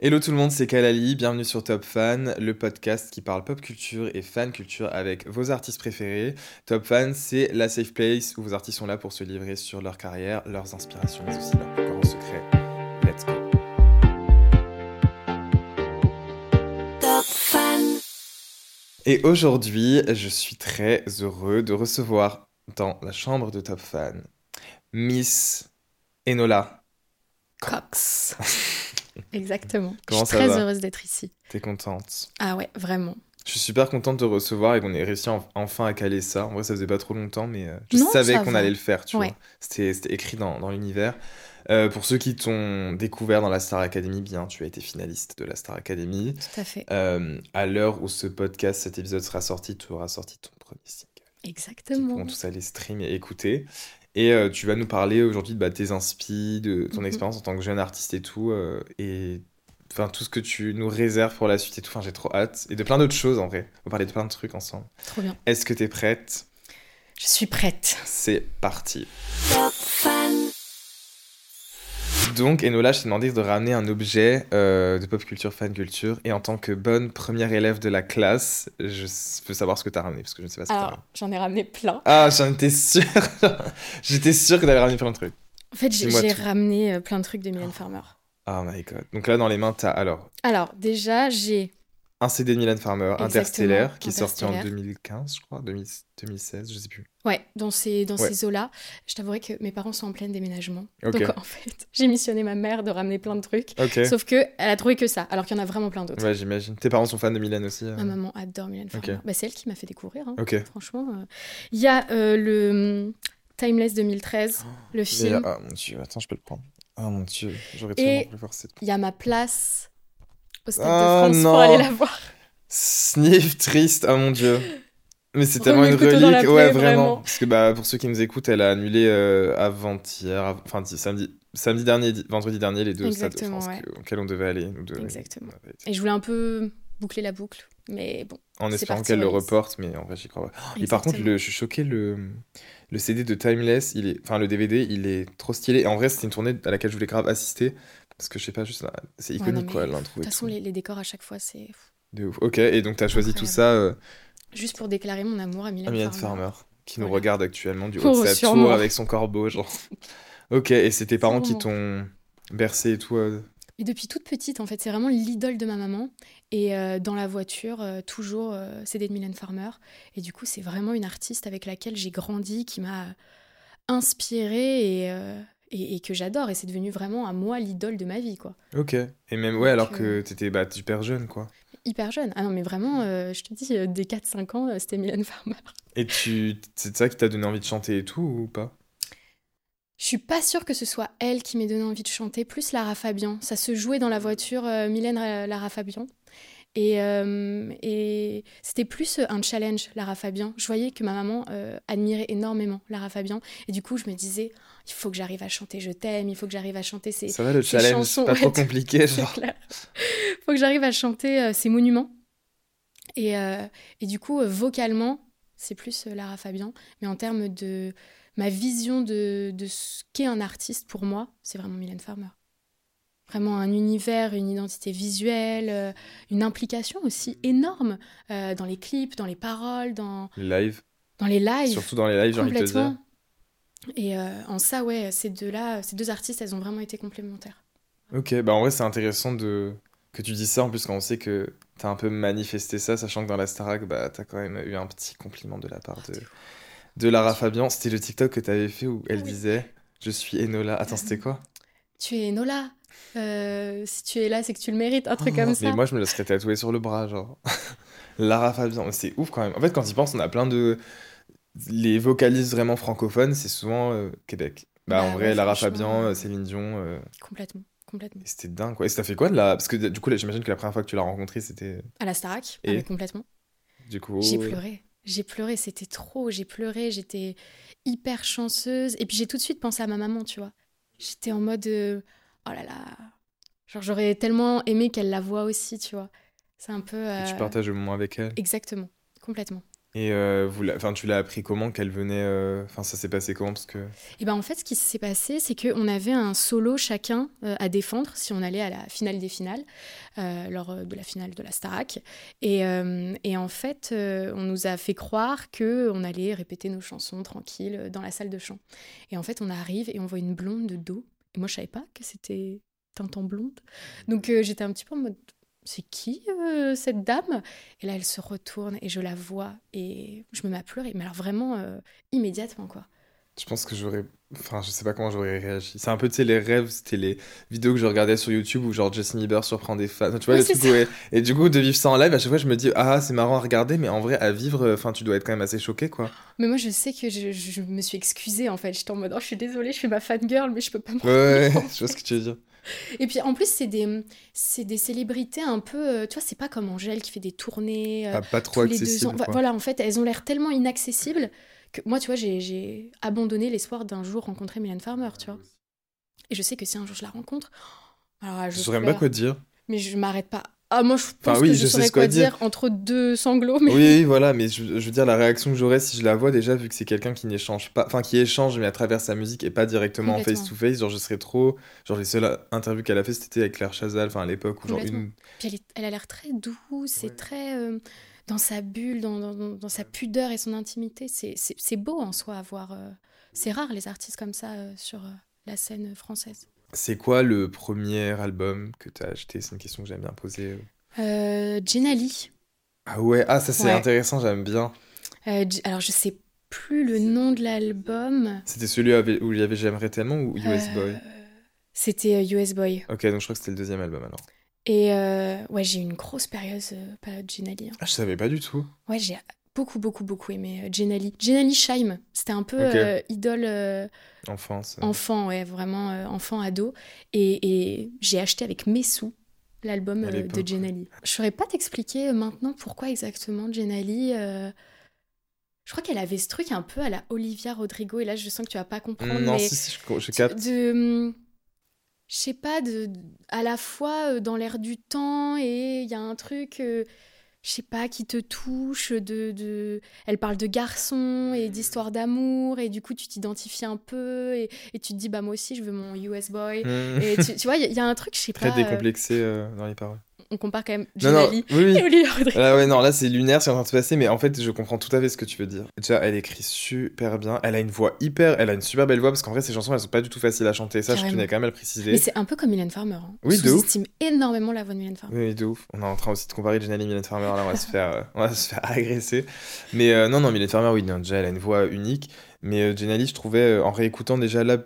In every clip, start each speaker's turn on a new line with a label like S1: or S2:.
S1: Hello tout le monde, c'est Kalali, bienvenue sur Top Fan, le podcast qui parle pop culture et fan culture avec vos artistes préférés. Top Fan, c'est la safe place où vos artistes sont là pour se livrer sur leur carrière, leurs inspirations, mais aussi leurs plus grands secrets. Let's go. Et aujourd'hui, je suis très heureux de recevoir dans la chambre de Top Fan Miss Enola
S2: Cox. Exactement.
S1: Comment
S2: je suis
S1: ça
S2: très
S1: va
S2: heureuse d'être ici.
S1: T'es contente
S2: Ah ouais, vraiment.
S1: Je suis super contente de te recevoir et qu'on ait réussi en- enfin à caler ça. En vrai, ça faisait pas trop longtemps, mais euh, je
S2: Non,
S1: savais qu'on allait le faire, tu
S2: Ouais.
S1: vois. C'était écrit dans, dans l'univers. Euh, pour ceux qui t'ont découvert dans la Star Academy, bien, tu as été finaliste de la Star Academy.
S2: Tout à fait.
S1: Euh, à l'heure où ce podcast, cet épisode sera sorti, tu auras sorti ton premier single. Qui
S2: Exactement.
S1: pourront tous aller stream et écouter. Et euh, tu vas nous parler aujourd'hui de bah, tes inspi, de ton
S2: Mhm.
S1: expérience en tant que jeune artiste et tout, euh, et enfin tout ce que tu nous réserves pour la suite et tout. Enfin, j'ai trop hâte. Et de plein d'autres choses en vrai. On va parler de plein de trucs ensemble.
S2: Trop bien.
S1: Est-ce que t'es prête?
S2: Je suis prête.
S1: C'est parti. Donc, Enola, je t'ai demandé de ramener un objet euh, de pop culture, fan culture. Et en tant que bonne première élève de la classe, je veux savoir ce que t'as ramené, parce que je ne sais pas ce que t'as ramené.
S2: Alors, j'en ai ramené plein.
S1: Ah, j'en étais sûr. J'étais sûr que t'avais ramené plein de trucs.
S2: En fait, j'ai ramené euh, plein de trucs de Mylène Farmer.
S1: Oh my god. Donc là, dans les mains, t'as alors
S2: Alors, déjà, j'ai.
S1: Un CD de Mylène Farmer,
S2: Exactement,
S1: Interstellaire, qui est sorti en
S2: Interstellaire.
S1: 2015, je crois, 2000 2016, je sais plus.
S2: Ouais, dans ces, dans
S1: Ouais.
S2: ces eaux-là, je t'avouerai que mes parents sont en plein déménagement. Donc, en fait, j'ai missionné ma mère de ramener plein de trucs. Sauf que elle a trouvé que ça, alors qu'il y en a vraiment plein d'autres.
S1: Ouais, j'imagine. Tes parents sont fans de Mylène aussi euh
S2: Ma maman adore Mylène Farmer. Bah, c'est elle qui m'a fait découvrir. hein. Franchement, euh. il y a euh, le hum, Timeless 2013, le film.
S1: ah mon dieu, attends, je peux le prendre. Oh mon dieu, j'aurais tellement voulu voir cette.
S2: Il y a ma place au Stade
S1: Ah,
S2: de France
S1: non.
S2: pour aller la voir.
S1: Sniff triste, oh mon dieu. Mais c'est tellement une relique,
S2: plaie,
S1: ouais, vraiment.
S2: vraiment.
S1: Parce que bah, pour ceux qui nous écoutent, elle a annulé euh, avant-hier, av- enfin di- samedi, samedi dernier, di- vendredi dernier, les deux stades de
S2: Exactement,
S1: France
S2: ouais.
S1: auxquels on devait aller. Nous deux.
S2: Exactement.
S1: On avait été-
S2: Et je voulais un peu boucler la boucle, mais bon.
S1: En espérant qu'elle le reporte, mais en vrai, j'y crois pas. Et par contre,
S2: Exactement.
S1: le, je suis choqué, le, le CD de Timeless, il est, enfin le DVD, il est trop stylé. Et en vrai, c'était une tournée à laquelle je voulais grave assister. Parce que je sais pas, juste, là, c'est
S2: Ouais,
S1: iconique
S2: non,
S1: quoi,
S2: mais
S1: l'intro
S2: De toute façon, les, les décors à chaque fois, c'est
S1: De ouf. Ok, et donc t'as choisi tout ça euh,
S2: juste pour déclarer mon amour à Mylène,
S1: à Mylène
S2: Farmer.
S1: Farmer, qui nous regarde actuellement du haut
S2: Oh,
S1: de sa tour avec son corbeau, genre. ok, et c'est tes parents qui t'ont bercé et tout. euh,
S2: Et depuis toute petite, en fait, c'est vraiment l'idole de ma maman. Et euh, dans la voiture, euh, toujours euh, CD de Mylène Farmer. Et du coup, c'est vraiment une artiste avec laquelle j'ai grandi, qui m'a inspirée et, euh, et, et que j'adore. Et c'est devenu vraiment à moi l'idole de ma vie, quoi.
S1: Ok. Et même, ouais, alors
S2: Donc,
S1: que
S2: euh,
S1: t'étais bah, super jeune, quoi.
S2: Hyper jeune. Ah non, mais vraiment, euh, je te dis, euh, dès 4-5 ans, euh, c'était Mylène Farmer.
S1: Et tu, c'est ça qui t'a donné envie de chanter et tout, ou pas?
S2: Je suis pas sûre que ce soit elle qui m'ait donné envie de chanter, plus Lara Fabian. Ça se jouait dans la voiture, euh, Mylène Lara Fabian. Et, euh, et c'était plus un challenge, Lara Fabian. Je voyais que ma maman euh, admirait énormément Lara Fabian. Et du coup, je me disais, il faut que j'arrive à chanter Je t'aime, il faut que j'arrive à chanter ces,
S1: Ça va le challenge,
S2: chansons.
S1: pas
S2: Ouais,
S1: trop compliqué, genre.
S2: clair. faut que j'arrive à chanter euh, ces monuments. Et, euh, et du coup, euh, vocalement, c'est plus Lara Fabian. Mais en termes de ma vision de, de ce qu'est un artiste pour moi, c'est vraiment Mylène Farmer. Vraiment un univers, une identité visuelle, une implication aussi énorme euh, dans les clips, dans les paroles, dans,
S1: Live.
S2: dans les lives.
S1: Surtout dans les lives, j'ai envie de te dire.
S2: Et euh, en ça, ouais, ces deux-là, ces deux artistes, elles ont vraiment été complémentaires.
S1: Ok, bah en vrai, c'est intéressant de... que tu dis ça, en plus, quand on sait que t'as un peu manifesté ça, sachant que dans la Starac, bah, t'as quand même eu un petit compliment de la part de, de Lara Fabian. C'était le TikTok que t'avais fait où elle
S2: Oui.
S1: disait Je suis Enola. Attends, c'était quoi?
S2: Tu es Nola. Euh, si tu es là, c'est que tu le mérites, un truc
S1: Oh,
S2: comme ça.
S1: Mais moi, je me le serais tatoué sur le bras, genre. Lara Fabian, c'est ouf quand même. En fait, quand tu penses, on a plein de. Les vocalistes vraiment francophones, c'est souvent euh, Québec. Bah,
S2: Bah
S1: en vrai,
S2: ouais,
S1: Lara Fabian,
S2: euh,
S1: euh, Céline Dion. euh,
S2: Complètement, complètement.
S1: et C'était dingue, quoi. Et ça fait quoi de la. Parce que du coup, là, j'imagine que la première fois que tu l'as rencontré, c'était.
S2: À la Starac,
S1: Et
S2: ah, mais complètement.
S1: Du coup.
S2: J'ai pleuré. J'ai pleuré, c'était trop. J'ai pleuré, j'étais hyper chanceuse. Et puis j'ai tout de suite pensé à ma maman, tu vois. J'étais en mode euh, oh là là. Genre j'aurais tellement aimé qu'elle la voie aussi, tu vois. C'est un peu.
S1: Et tu
S2: euh,
S1: partages le moment avec elle.
S2: Exactement, complètement.
S1: Et euh, enfin, tu l'as appris comment qu'elle venait. euh, Enfin, ça s'est passé comment Parce que.
S2: Et ben en fait, ce qui s'est passé, c'est qu'on avait un solo chacun euh, à défendre si on allait à la finale des finales, lors de la finale de la Starac. Et, et en fait, on nous a fait croire que on allait répéter nos chansons tranquilles dans la salle de chant. Et en fait, on arrive et on voit une blonde de dos. Et moi, je savais pas que c'était Tintin blonde. Donc j'étais un petit peu en mode. C'est qui euh, cette dame? Et là, elle se retourne et je la vois et je me mets à pleurer. Mais alors vraiment euh, immédiatement, quoi.
S1: Je pense que j'aurais. Enfin, je sais pas comment j'aurais réagi. C'est un peu, tu sais, les rêves, c'était les vidéos que je regardais sur YouTube où genre Justin Bieber surprend des fans. Tu vois,
S2: Oui.
S1: Et, du coup, de vivre ça en live, à chaque fois, je me dis, ah, c'est marrant à regarder, mais en vrai, à vivre, enfin, tu dois être quand même assez choqué, quoi.
S2: Mais moi, je sais que je, je me suis excusée, en fait. J'étais en mode, oh, je suis désolée, je suis ma fangirl, mais je peux pas me
S1: Ouais, ouais, je vois ce que tu veux dire.
S2: Et puis, en plus, c'est des, c'est des célébrités un peu... euh, Tu vois, c'est pas comme Angèle qui fait des tournées euh,
S1: Pas, pas trop
S2: tous les deux
S1: accessible.
S2: ans. Vo-
S1: quoi.
S2: Voilà, en fait, elles ont l'air tellement inaccessibles que moi, tu vois, j'ai- abandonné l'espoir d'un jour rencontrer Mylène Farmer, tu vois. Et je sais que si un jour je la rencontre... Alors,
S1: Je
S2: je
S1: saurais même pas quoi dire.
S2: Mais je m'arrête pas. Ah, moi, je pense
S1: Enfin, oui,
S2: que
S1: je
S2: je,
S1: sais
S2: saurais
S1: quoi dire.
S2: dire entre deux sanglots, mais...
S1: Oui, oui, voilà, mais je, je veux dire, la réaction que j'aurais si je la vois déjà, vu que c'est quelqu'un qui n'échange pas, enfin qui échange, mais à travers sa musique et pas directement en
S2: Complètement.
S1: face to face, genre je serais trop. Genre les seules interviews qu'elle a fait, c'était avec Claire Chazal, enfin à l'époque, où genre une.
S2: Puis elle, est- elle a l'air très douce et très euh, dans sa bulle, dans, dans- dans- dans sa pudeur et son intimité. C'est- C'est c'est beau en soi à voir. euh, c'est rare les artistes comme ça euh, sur euh, la scène française.
S1: C'est quoi le premier album que t'as acheté? C'est une question que j'aime bien poser.
S2: Euh, Jenali.
S1: Ah ouais, ah ça c'est
S2: Ouais.
S1: intéressant, j'aime bien.
S2: Euh, alors je sais plus le nom de l'album.
S1: C'était celui où il y avait J'aimerais tellement ou US
S2: Euh,
S1: Boy?
S2: C'était euh, US Boy.
S1: Ok, donc je crois que c'était le deuxième album alors.
S2: Et euh, ouais, j'ai eu une grosse période, euh, période Jenali. hein.
S1: Ah, je savais pas du tout.
S2: Ouais, j'ai beaucoup, beaucoup, beaucoup aimé euh, Jenali. Jenali Scheim, c'était un peu euh, idole. euh,
S1: Enfance.
S2: enfant, ouais, vraiment euh, enfant, ado. Et, et j'ai acheté avec mes sous l'album de Jenali. Je saurais pas t'expliquer maintenant pourquoi exactement Jenali. Je crois qu'elle avait ce truc un peu à la Olivia Rodrigo, et là je sens que tu vas pas comprendre,
S1: non,
S2: mais
S1: si, si, je, je capte.
S2: de, je sais pas, de, à la fois dans l'air du temps et il y a un truc, je sais pas, qui te touche. De, de... Elle parle de garçons et d'histoires d'amour et du coup tu t'identifies un peu et, et tu te dis bah moi aussi je veux mon US boy. Et tu, tu vois, il y, a- il y a un truc, je sais
S1: Très
S2: pas. euh,
S1: décomplexé euh, dans les paroles.
S2: On compare quand même
S1: Non, non,
S2: Jenali
S1: oui, oui.
S2: et Olivia Rodrigo.
S1: Là, ouais, non, là, c'est lunaire, c'est en train de se passer, mais en fait, je comprends tout à fait ce que tu veux dire. Déjà, elle écrit super bien. Elle a une voix hyper. Elle a une super belle voix, parce qu'en vrai, ces chansons, elles sont pas du tout faciles à chanter. Ça, je
S2: Carrément.
S1: tenais quand même à le préciser.
S2: Mais c'est un peu comme Mylène Farmer. Hein.
S1: Oui,
S2: On
S1: de ouf.
S2: énormément la voix de Mylène Farmer.
S1: Oui, de ouf. On est en train aussi de comparer Jenny et Mylène Farmer, là, on va se faire, euh, on va se faire agresser. Mais euh, non, non, Mylène Farmer, oui, non, déjà, elle a une voix unique. Mais euh, je trouvais, euh, en réécoutant déjà là,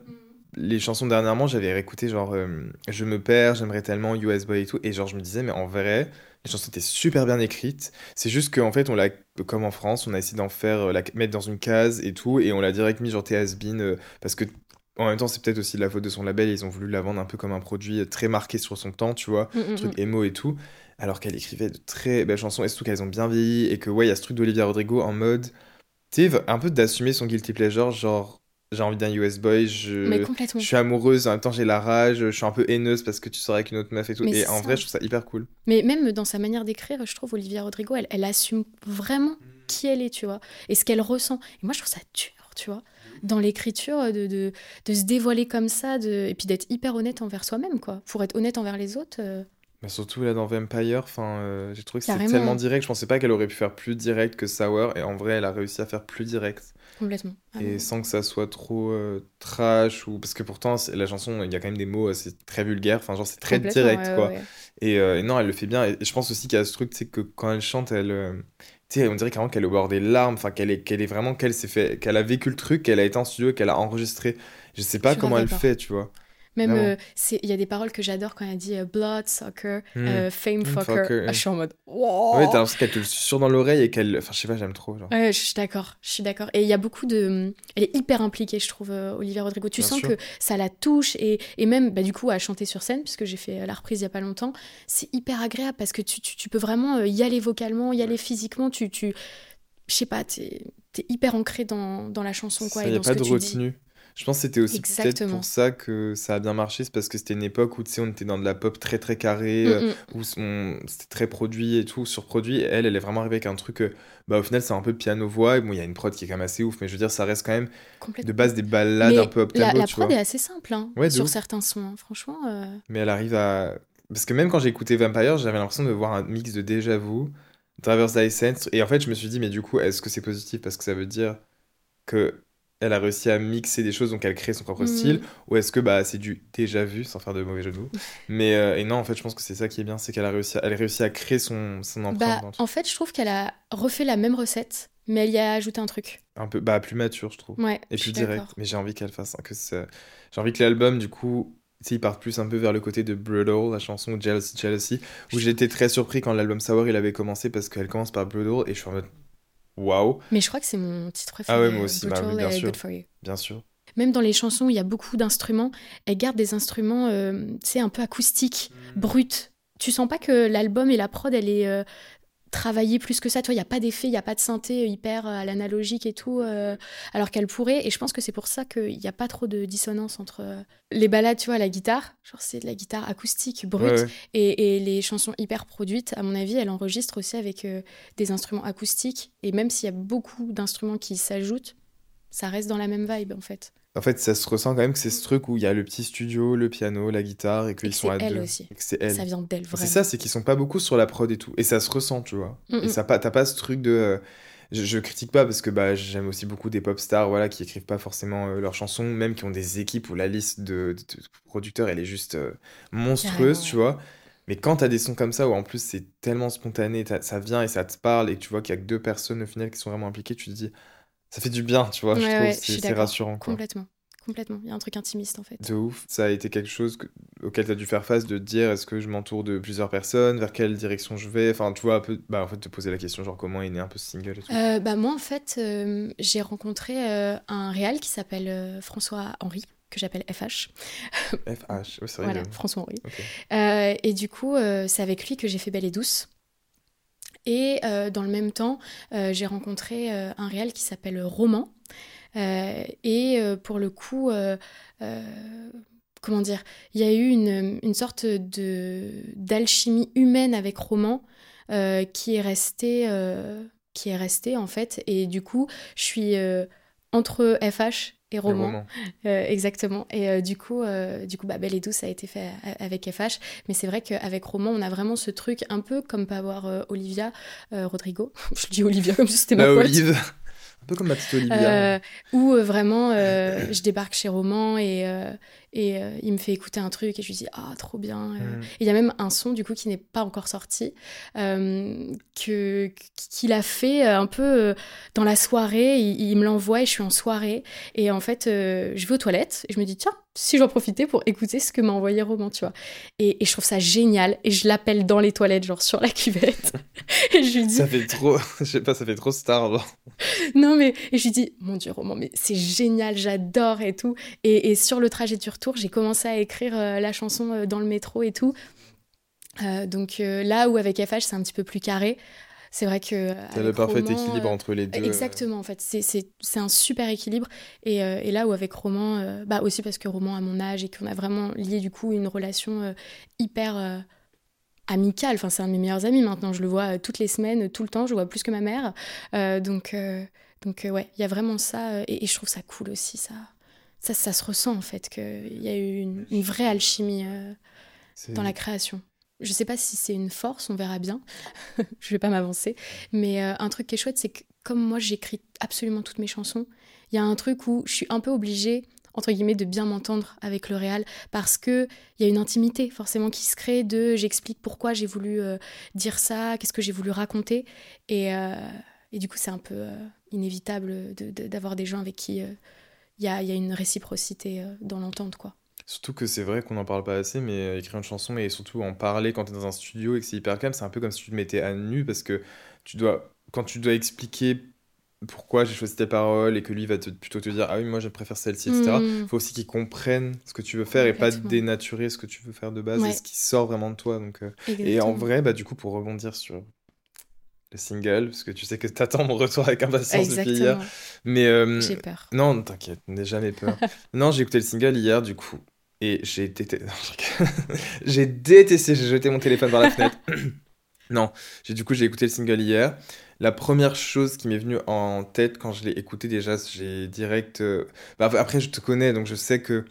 S1: les chansons dernièrement, j'avais réécouté genre euh, Je me perds, j'aimerais tellement, US Boy et tout. Et genre, je me disais, mais en vrai, les chansons étaient super bien écrites. C'est juste qu'en fait, on l'a, comme en France, on a essayé d'en faire, euh, la mettre dans une case et tout. Et on l'a direct mis genre T has been, euh, parce que. En même temps, c'est peut-être aussi de la faute de son label. Ils ont voulu la vendre un peu comme un produit très marqué sur son temps, tu vois
S2: Mm, mm,
S1: truc
S2: mm.
S1: émo et tout, alors qu'elle écrivait de très belles chansons, et surtout qu'elles ont bien vieilli, et que ouais, il y a ce truc d'Olivia Rodrigo en mode, tu sais, un peu d'assumer son guilty pleasure, genre, j'ai envie d'un US boy, je, je suis amoureuse, en même temps j'ai la rage, je suis un peu haineuse parce que tu sors avec une autre meuf et tout.
S2: Mais
S1: et en
S2: ça.
S1: vrai, je trouve ça hyper cool.
S2: Mais même dans sa manière d'écrire, je trouve Olivia Rodrigo, elle, elle assume vraiment qui elle est, tu vois, et ce qu'elle ressent. Et moi, je trouve ça dur, tu vois, dans l'écriture, de, de, de se dévoiler comme ça, de, et puis d'être hyper honnête envers soi-même, quoi. Pour être honnête envers les autres. euh,
S1: Mais surtout là dans Vampire, enfin, euh, j'ai trouvé que c'était tellement direct. Je pensais pas qu'elle aurait pu faire plus direct que Sour, et en vrai, elle a réussi à faire plus direct.
S2: Complètement. Ah
S1: Et sans que ça soit trop euh, trash, ou parce que pourtant, c'est- la chanson, il y a quand même des mots, euh, c'est très vulgaire, enfin, genre, c'est très direct,
S2: ouais,
S1: quoi.
S2: ouais, ouais.
S1: Et, euh, et non, elle le fait bien. Et je pense aussi qu'il y a ce truc, c'est que quand elle chante, elle. euh, tu sais, on dirait carrément qu'elle est au bord des larmes, enfin, qu'elle est, qu'elle est vraiment, qu'elle s'est fait, qu'elle a vécu le truc, qu'elle a été en studio, qu'elle a enregistré. Je sais pas
S2: Je
S1: comment elle fait, tu vois.
S2: Même, euh, il y a des paroles que j'adore quand elle dit euh, blood, soccer,
S1: Hmm.
S2: euh, fame, fucker.
S1: fucker,
S2: Ah, je suis en mode, wow.
S1: Ouais, t'as l'impression qu'elle te le susurre dans l'oreille et qu'elle. Enfin, je sais pas, j'aime trop. Genre.
S2: Ouais, je suis d'accord, je suis d'accord. Et il y a beaucoup de... Elle est hyper impliquée, je trouve, euh, Olivia Rodrigo. Tu
S1: Bien
S2: sens
S1: sûr.
S2: que ça la touche et, et même, bah, du coup, à chanter sur scène, puisque j'ai fait la reprise il y a pas longtemps, c'est hyper agréable parce que tu, tu, tu peux vraiment y aller vocalement, y aller physiquement. Tu... tu... Je sais pas, t'es es hyper ancré dans, dans la chanson, quoi,
S1: Il
S2: et
S1: n'y a
S2: dans ce
S1: pas
S2: que
S1: de retenue. Je pense que c'était aussi peut-être pour ça que ça a bien marché, c'est parce que c'était une époque où tu sais, on était dans de la pop très très carrée,
S2: Mm,
S1: euh,
S2: mm.
S1: où c'était très produit et tout, surproduit. Elle, elle est vraiment arrivée avec un truc, euh, bah au final, c'est un peu piano-voix. Et bon, il y a une prod qui est quand même assez ouf, mais je veux dire, ça reste quand même de base des ballades
S2: Mais
S1: un peu up
S2: la, la
S1: tu
S2: prod
S1: vois.
S2: est assez simple hein,
S1: Ouais,
S2: sur
S1: ouf.
S2: certains sons. hein. Franchement, euh,
S1: Mais elle arrive à. Parce que même quand j'ai écouté Vampire, j'avais l'impression de voir un mix de déjà vu, Driver's License. Et en fait, je me suis dit, mais du coup, est-ce que c'est positif? Parce que ça veut dire que elle a réussi à mixer des choses, donc elle crée son propre
S2: Mm.
S1: style, ou est-ce que bah, c'est du déjà vu, sans faire de mauvais jeu de mots Mais euh, et non, en fait, je pense que c'est ça qui est bien, c'est qu'elle a réussi à, elle a réussi à créer son, son empreinte.
S2: bah, en fait, je trouve qu'elle a refait la même recette, mais elle y a ajouté un truc.
S1: Un peu bah, plus mature, je trouve.
S2: Ouais,
S1: et plus direct. Mais j'ai envie qu'elle fasse que j'ai envie que l'album du coup tu sais, il parte plus un peu vers le côté de Brutal, la chanson Jealousy Jealousy, où j'étais très surpris quand l'album Sour il avait commencé parce qu'elle commence par Brutal et je suis en mode waouh,
S2: Mais je crois que c'est mon titre préféré.
S1: Ah ouais, moi
S2: euh,
S1: aussi, bah
S2: Brutal
S1: oui, bien sûr.
S2: Good for You.
S1: bien sûr.
S2: Même dans les chansons où il y a beaucoup d'instruments, elle garde des instruments, euh, tu sais, un peu acoustiques,
S1: Mm.
S2: bruts. Tu sens pas que l'album et la prod, elle est euh, travaillée plus que ça. Tu vois, il n'y a pas d'effet, il n'y a pas de synthé hyper euh, à l'analogique et tout, euh, alors qu'elle pourrait. Et je pense que c'est pour ça qu'il n'y a pas trop de dissonance entre euh, les balades, tu vois, à la guitare. Genre, c'est de la guitare acoustique, brute.
S1: Ouais, ouais.
S2: Et, et les chansons hyper produites, à mon avis, elle enregistre aussi avec euh, des instruments acoustiques. Et même s'il y a beaucoup d'instruments qui s'ajoutent, ça reste dans la même vibe, en fait.
S1: En fait, ça se ressent quand même que c'est ce truc où il y a le petit studio, le piano, la guitare et qu'ils sont à
S2: c'est elle
S1: deux.
S2: aussi.
S1: C'est elle.
S2: Ça vient d'elle,
S1: C'est
S2: vraiment.
S1: ça, c'est qu'ils sont pas beaucoup sur la prod et tout. Et ça se ressent, tu vois.
S2: Mm,
S1: Et
S2: mm.
S1: ça, pas- t'as pas ce truc de. euh, je, je critique pas parce que bah, j'aime aussi beaucoup des pop stars voilà, qui écrivent pas forcément euh, leurs chansons, même qui ont des équipes où la liste de, de- de producteurs elle est juste euh, monstrueuse,
S2: Carrément,
S1: tu vois. Mais quand t'as des sons comme ça où en plus c'est tellement spontané, ça vient et ça te parle et que tu vois qu'il y a que deux personnes au final qui sont vraiment impliquées, tu te dis ça fait du bien, tu vois. je trouve c'est c'est rassurant. Quoi.
S2: Complètement. Complètement. Il y a un truc intimiste, en fait.
S1: De ouf. Ça a été quelque chose que- auquel tu as dû faire face, de te dire est-ce que je m'entoure de plusieurs personnes, vers quelle direction je vais, enfin tu vois un peu, bah en fait te poser la question genre comment est né un peu ce single et tout.
S2: Euh, bah, moi, en fait, euh, j'ai rencontré euh, un réal qui s'appelle François Henry, que j'appelle FH.
S1: FH, ouais c'est vrai.
S2: Voilà. François. Euh, et du coup, c'est avec lui que j'ai fait Belle et Douce. Et euh, dans le même temps, euh, j'ai rencontré euh, un réal qui s'appelle Roman. Et pour le coup, comment dire, il y a eu une, une sorte de d'alchimie humaine avec Roman qui est restée, qui est restée en fait. Et du coup, je suis entre FH et Roman.
S1: roman.
S2: Euh, exactement. Et euh, du coup, euh, du coup, bah, Belle et Douce a été fait avec FH. Mais c'est vrai qu'avec Roman, on a vraiment ce truc un peu comme peut avoir Olivia Rodrigo. Je dis Olivia comme si c'était ma
S1: La
S2: pote.
S1: Olive. un peu comme ma petite Olivia.
S2: Où vraiment, je débarque chez Roman et, et euh, il me fait écouter un truc et je lui dis ah trop bien. euh.
S1: Mm.
S2: Et Il y a même un son du coup qui n'est pas encore sorti euh, que qu'il a fait euh, un peu euh, dans la soirée. Il, il me l'envoie et je suis en soirée et en fait euh, je vais aux toilettes et je me dis tiens si j'en profitais pour écouter ce que m'a envoyé Roman tu vois. Et, et je trouve ça génial et je l'appelle dans les toilettes genre sur la cuvette et je lui dis
S1: Ça fait trop, je sais pas, ça fait trop star. genre.
S2: non, mais et je lui dis, mon Dieu, Roman, mais c'est génial, j'adore et tout. Et, et sur le trajet du retour, j'ai commencé à écrire euh, la chanson euh, dans le métro et tout. Euh, donc là où avec FH, c'est un petit peu plus carré, c'est vrai que.
S1: C'est le parfait équilibre entre les deux.
S2: Exactement, en fait. C'est un super équilibre. Et, et, là où avec Roman, bah aussi parce que Roman a mon âge et qu'on a vraiment lié du coup une relation hyper amical. Enfin, c'est un de mes meilleurs amis maintenant. Je le vois toutes les semaines, tout le temps. Je le vois plus que ma mère. Donc, donc ouais, il y a vraiment ça. Et, je trouve ça cool aussi. Ça, ça, ça se ressent en fait qu'il y a eu une, vraie alchimie dans la création. Je sais pas si c'est une force, on verra bien. je vais pas m'avancer. Mais un truc qui est chouette, c'est que comme moi, j'écris absolument toutes mes chansons, il y a un truc où je suis un peu obligée entre guillemets, de bien m'entendre avec le réal parce que il y a une intimité forcément qui se crée de j'explique pourquoi j'ai voulu euh, dire ça, qu'est-ce que j'ai voulu raconter. Et, euh, et, du coup, c'est un peu euh, inévitable d'avoir des gens avec qui il y a, y, a, une réciprocité dans l'entente, quoi.
S1: Surtout que c'est vrai qu'on n'en parle pas assez, mais écrire une chanson et surtout en parler quand tu es dans un studio et que c'est hyper calme, c'est un peu comme si tu te mettais à nu parce que tu dois, quand tu dois expliquer pourquoi j'ai choisi tes paroles et que lui va te, plutôt te dire ah oui moi je préfère celle-ci etc il mm. faut aussi qu'il comprenne ce que tu veux faire et pas dénaturer ce que tu veux faire de base et ce qui sort vraiment de toi donc euh. et en vrai bah du coup pour rebondir sur le single parce que tu sais que t'attends mon retour avec impatience depuis hier mais euh,
S2: j'ai peur
S1: non t'inquiète n'aie jamais peur non j'ai écouté le single hier du coup et j'ai détesté j'ai détesté j'ai jeté mon téléphone par la fenêtre non j'ai du coup j'ai écouté le single hier la première chose qui m'est venue en tête quand je l'ai écouté déjà, j'ai direct. Euh, bah, après, je te connais, donc je sais que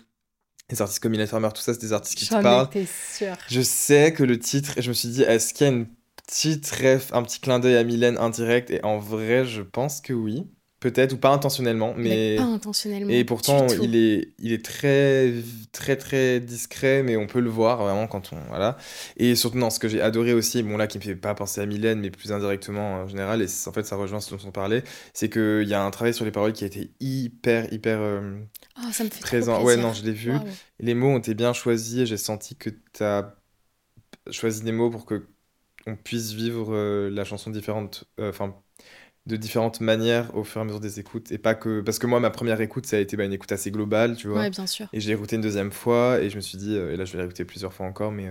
S1: les artistes comme Mylène Farmer, tout ça, c'est des artistes qui te parlent.
S2: Sûr.
S1: Je sais que le titre, et je me suis dit, est-ce qu'il y a une petite ref, un petit clin d'œil à Mylène indirect Et en vrai, je pense que oui. Peut-être, ou pas intentionnellement, mais...
S2: pas intentionnellement.
S1: Et pourtant, il est, il est très, très, très discret, mais on peut le voir vraiment quand on... Voilà. Et surtout, non, ce que j'ai adoré aussi, bon là, qui me fait pas penser à Mylène, mais plus indirectement en général, et en fait, ça rejoint ce dont on parlait, c'est qu'il y a un travail sur les paroles qui a été hyper, hyper... Euh,
S2: oh, ça me fait
S1: présent. ouais, non, je l'ai vu. Les mots ont été bien choisis, et j'ai senti que tu as choisi des mots pour que on puisse vivre euh, la chanson différente, euh, enfin de différentes manières au fur et à mesure des écoutes et pas que parce que moi ma première écoute ça a été bah, une écoute assez globale tu vois.
S2: Ouais, bien sûr.
S1: Et j'ai écouté une deuxième fois et je me suis dit euh, et là je vais l'écouter plusieurs fois encore mais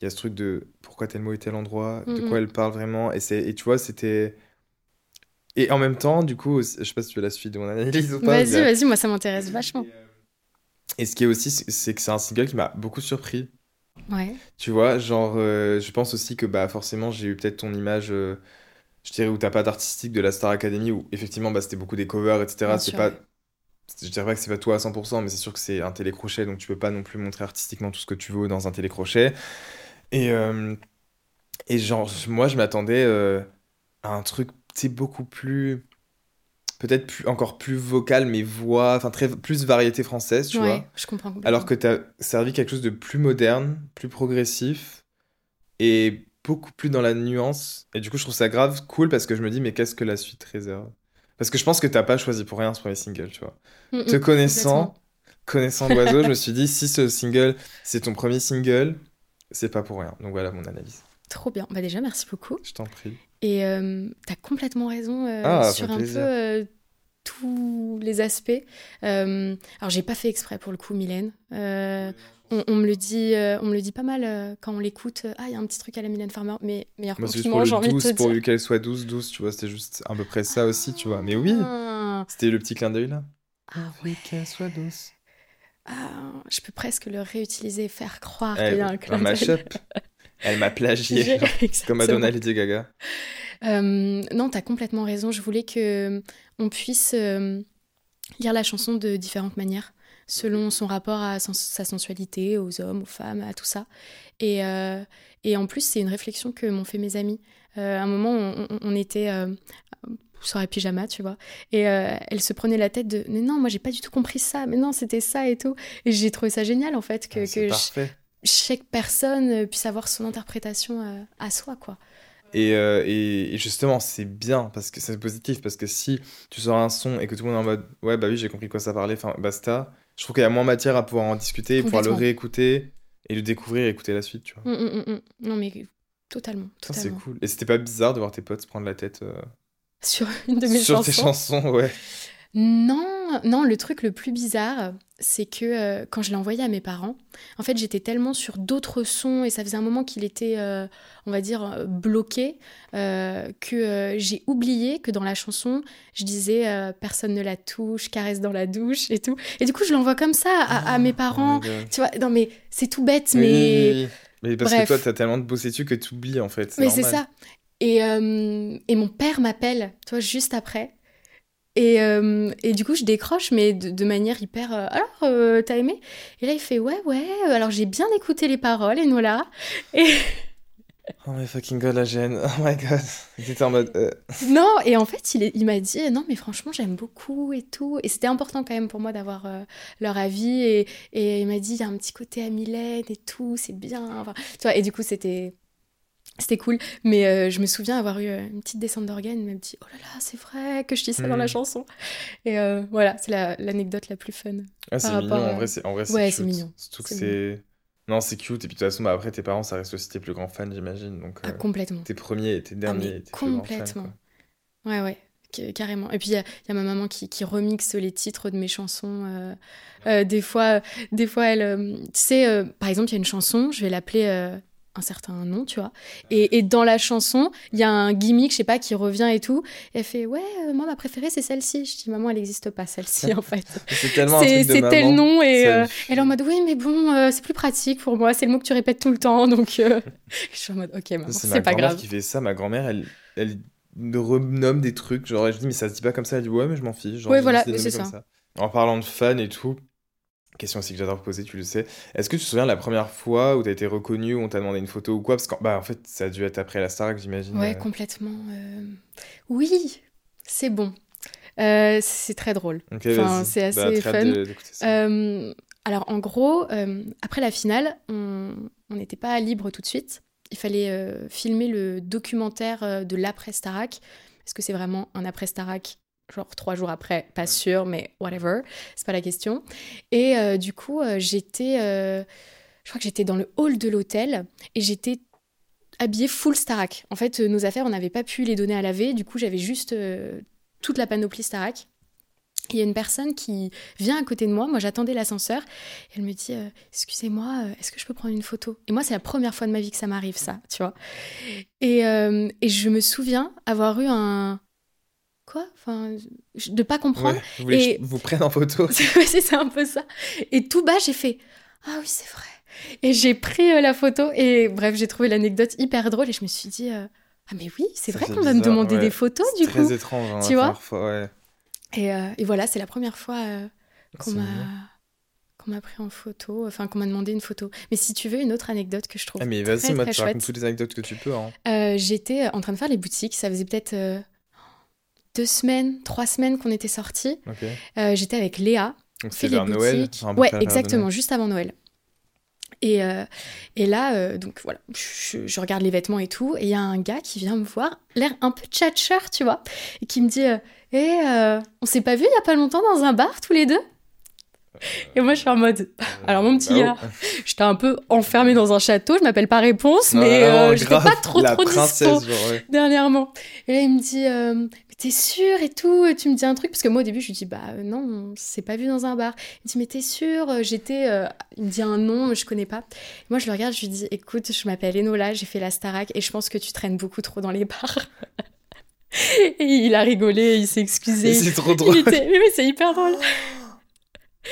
S1: il y a ce truc de pourquoi tel mot est tel endroit de quoi elle parle vraiment et c'est et tu vois c'était et en même temps du coup je sais pas si tu veux la suite de mon analyse ou pas
S2: vas-y vas-y moi ça m'intéresse vachement.
S1: et ce qui est aussi c'est que c'est un single qui m'a beaucoup surpris
S2: ouais
S1: tu vois genre euh, je pense aussi que bah forcément j'ai eu peut-être ton image je dirais, où t'as pas d'artistique de la Star Academy, où effectivement, bah, c'était beaucoup des covers, etc. C'est pas. Je dirais pas que c'est pas toi à 100%, mais c'est sûr que c'est un télécrochet, donc tu peux pas non plus montrer artistiquement tout ce que tu veux dans un télécrochet. Et, euh, et genre, moi, je m'attendais euh, à un truc, tu beaucoup plus. Peut-être plus, encore plus vocal, mais voix, enfin, très, plus variété française, tu
S2: ouais,
S1: vois.
S2: je comprends
S1: Alors que t'as servi quelque chose de plus moderne, plus progressif, et beaucoup plus dans la nuance. Et du coup, je trouve ça grave cool parce que je me dis, mais qu'est-ce que la suite réserve? Parce que je pense que t'as pas choisi pour rien ce premier single, tu vois. Mm, mm, Te connaissant, connaissant l'oiseau, je me suis dit, si ce single, c'est ton premier single, c'est pas pour rien. Donc voilà mon analyse.
S2: Trop bien. Bah déjà, merci beaucoup.
S1: Je t'en prie.
S2: Et euh, t'as complètement raison euh, ah, sur un peu euh, tous les aspects. alors, j'ai pas fait exprès pour le coup, Mylène. On, me le dit, euh, on me le dit pas mal euh, quand on l'écoute. Euh, ah, il y a un petit truc à la Mylène Farmer, mais meilleur
S1: compliment, j'ai envie de Pour qu'elle soit douce, douce, tu vois, c'était juste à peu près ça aussi, tu vois. Mais oui, ah. c'était le petit clin d'œil là.
S2: Ah oui,
S1: qu'elle soit douce.
S2: Ah, je peux presque le réutiliser faire croire qu'il y a un clin
S1: d'œil. Elle m'a plagié, comme Madonna Lady Gaga.
S2: Euh, non, t'as complètement raison. Je voulais que on puisse lire la chanson de différentes manières selon son rapport à sa sensualité, aux hommes, aux femmes, à tout ça. Et, euh, et en plus, c'est une réflexion que m'ont fait mes amis. Euh, à un moment, on, était euh, sur un pyjama, tu vois, et elle se prenait la tête de mais non, moi j'ai pas du tout compris ça, mais non, c'était ça et tout. Et j'ai trouvé ça génial en fait que,
S1: ah, que
S2: chaque personne puisse avoir son interprétation à soi, quoi.
S1: Et, et, justement, c'est bien parce que c'est positif parce que si tu sors un son et que tout le monde est en mode ouais, bah oui, j'ai compris quoi ça parlait, enfin basta, je trouve qu'il y a moins matière à pouvoir en discuter, pouvoir le réécouter et le découvrir et écouter la suite, tu vois.
S2: Mm, mm, mm, non, mais totalement.
S1: c'est cool. Et c'était pas bizarre de voir tes potes se prendre la tête euh,
S2: sur une de mes
S1: sur
S2: chansons
S1: Sur tes chansons, ouais.
S2: Non, non, le truc le plus bizarre, c'est que euh, quand je l'ai envoyé à mes parents, en fait, j'étais tellement sur d'autres sons et ça faisait un moment qu'il était, euh, on va dire, euh, bloqué, que j'ai oublié que dans la chanson, je disais personne ne la touche, caresse dans la douche et tout. Et du coup, je l'envoie comme ça à,
S1: Ah,
S2: mes
S1: oh
S2: parents.
S1: God.
S2: tu vois, non, mais c'est tout bête,
S1: Oui,
S2: mais.
S1: oui, oui. Mais parce
S2: Bref.
S1: que toi, t'as tellement de bossé dessus que t'oublies en fait.
S2: Mais c'est ça. Et, et mon père m'appelle, toi, juste après. Et, euh, et du coup, je décroche, mais de, de manière hyper. euh, alors, euh, t'as aimé? Et là, il fait Ouais, ouais. Alors, j'ai bien écouté les paroles, Enola. Et
S1: Oh my fucking god, la gêne. Oh my god. T'étais en mode.
S2: non, et en fait, il, il m'a dit Non, mais franchement, j'aime beaucoup et tout. Et c'était important quand même pour moi d'avoir leur avis. Et, et il m'a dit Il y a un petit côté à Mylène et tout, c'est bien. Enfin, tu vois, et du coup, c'était. C'était cool, mais euh, je me souviens avoir eu euh, une petite descente d'organes. M'a dit Oh là là, c'est vrai que je dis ça dans la
S1: Mm.
S2: chanson. Et euh, voilà, c'est la- l'anecdote la, plus fun.
S1: Ah, c'est mignon, en
S2: à-
S1: vrai, c'est en vrai, c'est
S2: Ouais, c'est mignon.
S1: Surtout que
S2: C'est.
S1: Non, c'est cute. Et puis de toute façon, bah, après, tes parents, ça reste aussi tes plus grands fans, j'imagine. Donc,
S2: Ah, complètement.
S1: tes premiers et tes
S2: Ah,
S1: derniers. tes fans,
S2: complètement.
S1: quoi.
S2: Ouais, ouais, ca- carrément. Et puis, il y, a il y a ma maman qui, qui remixe les titres de mes chansons. euh, euh, des, fois, des fois, elle. tu sais, par exemple, il y a une chanson, je vais l'appeler. Un certain nom, tu vois. Et, et dans la chanson, il y a un gimmick, je sais pas, qui revient et tout. Et elle fait Ouais, euh, moi, ma préférée, c'est celle-ci. Je dis Maman, elle n'existe pas, celle-ci, en fait.
S1: C'est tellement
S2: C'est tel nom. Et
S1: Ça
S2: euh, elle est en mode Oui, mais bon, euh, c'est plus pratique pour moi. C'est le mot que tu répètes tout le temps. Donc, je suis en mode Ok, maman,
S1: C'est
S2: pas
S1: grand-mère
S2: grave.
S1: qui fait ça. Ma grand-mère, elle, elle renomme des trucs. Genre, je dis, mais ça se dit pas comme ça. Elle dit, ouais, mais je m'en fiche. Genre,
S2: Ouais, voilà, c'est
S1: nommer comme En parlant de fans et tout, question aussi que j'adore poser, tu le sais. Est-ce que tu te souviens de la première fois où t'as été reconnu, où on t'a demandé une photo ou quoi? Parce que, bah, en fait, ça a dû être après la Starac, j'imagine.
S2: Ouais,
S1: euh.
S2: complètement. euh, Oui, c'est bon. Euh, c'est très drôle. Enfin, c'est
S1: Bah,
S2: assez fun.
S1: de-.
S2: Euh, alors, en gros, après la finale, on n'était pas libre tout de suite. Il fallait filmer le documentaire de l'après Starac. Est-ce que c'est vraiment un après Starac Genre trois jours après, pas sûr, mais whatever, c'est pas la question. Et euh, du coup, euh, j'étais, euh, je crois que j'étais dans le hall de l'hôtel et j'étais habillée full Starac. En fait, nos affaires, on n'avait pas pu les donner à laver, du coup, j'avais juste toute la panoplie Starac. Il y a une personne qui vient à côté de moi, moi j'attendais l'ascenseur, elle me dit Excusez-moi, est-ce que je peux prendre une photo? Et moi, c'est la première fois de ma vie que ça m'arrive, ça, tu vois. Et, et je me souviens avoir eu un. Quoi Enfin, de pas comprendre.
S1: Ouais, vous voulez que
S2: et-
S1: je vous prenne en photo
S2: c'est un peu ça. Et tout bas, j'ai fait Ah oui, c'est vrai. Et j'ai pris euh, la photo et bref, j'ai trouvé l'anecdote hyper drôle et je me suis dit euh, Ah, mais oui, c'est vrai qu'on va me demander
S1: ouais.
S2: des photos
S1: C'est
S2: du
S1: très
S2: coup.
S1: étrange, hein,
S2: Tu vois
S1: première fois, ouais.
S2: Et, euh, et voilà, c'est la première fois euh, qu'on m'a qu'on m'a pris en photo, enfin qu'on m'a demandé une photo. Mais si tu veux une autre anecdote que je trouve
S1: Ah, mais vas-y, moi, tu racontes toutes les anecdotes que tu peux. Hein.
S2: euh, j'étais en train de faire les boutiques. Ça faisait peut-être euh, deux semaines, trois semaines qu'on était sortis. Euh, j'étais avec Léa.
S1: C'était vers Noël.
S2: ouais, exactement,
S1: Noël.
S2: juste avant Noël. Et, euh, et là, euh, donc voilà, je, je regarde les vêtements et tout, et il y a un gars qui vient me voir, l'air un peu tchatcheur, tu vois, et qui me dit Eh, on s'est pas vu il y a pas longtemps dans un bar tous les deux? Et moi, je suis en mode Alors, mon petit
S1: Bah,
S2: gars,
S1: oh.
S2: j'étais un peu enfermée dans un château, je m'appelle pas Réponse, mais
S1: non,
S2: euh, j'étais pas trop
S1: la
S2: trop dispo
S1: genre, ouais.
S2: dernièrement. Et là, il me dit, euh, t'es sûr et tout, tu me dis un truc Parce que moi, au début, je lui dis, bah euh, non, on s'est pas vu dans un bar. Il me dit, mais t'es sûr Euh, J'étais. euh, Il me dit un nom, je connais pas. Moi, je le regarde, je lui dis, écoute, je m'appelle Enola, j'ai fait la Starac et je pense que tu traînes beaucoup trop dans les bars. et il a rigolé, il s'est excusé.
S1: C'est trop drôle.
S2: était... Mais oui, c'est hyper drôle.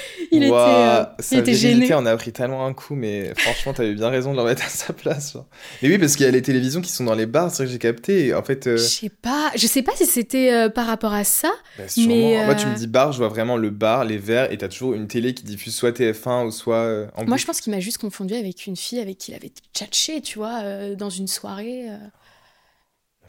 S2: Il était,
S1: Ouah,
S2: euh, il était gêné.
S1: en a pris tellement un coup, mais franchement, t'avais bien raison de le remettre à sa place. genre. Mais oui, parce qu'il y a les télévisions qui sont dans les bars, c'est que j'ai capté. Et en fait, euh,
S2: Je sais pas, je sais pas si c'était euh, par rapport à ça.
S1: bah, sûrement.
S2: mais,
S1: Moi, tu
S2: euh,
S1: me dis bar, je vois vraiment le bar, les verres, et t'as toujours une télé qui diffuse soit TF1 ou soit en
S2: Moi, je pense qu'il m'a juste confondu avec une fille avec qui il avait tchatché, tu vois, dans une soirée.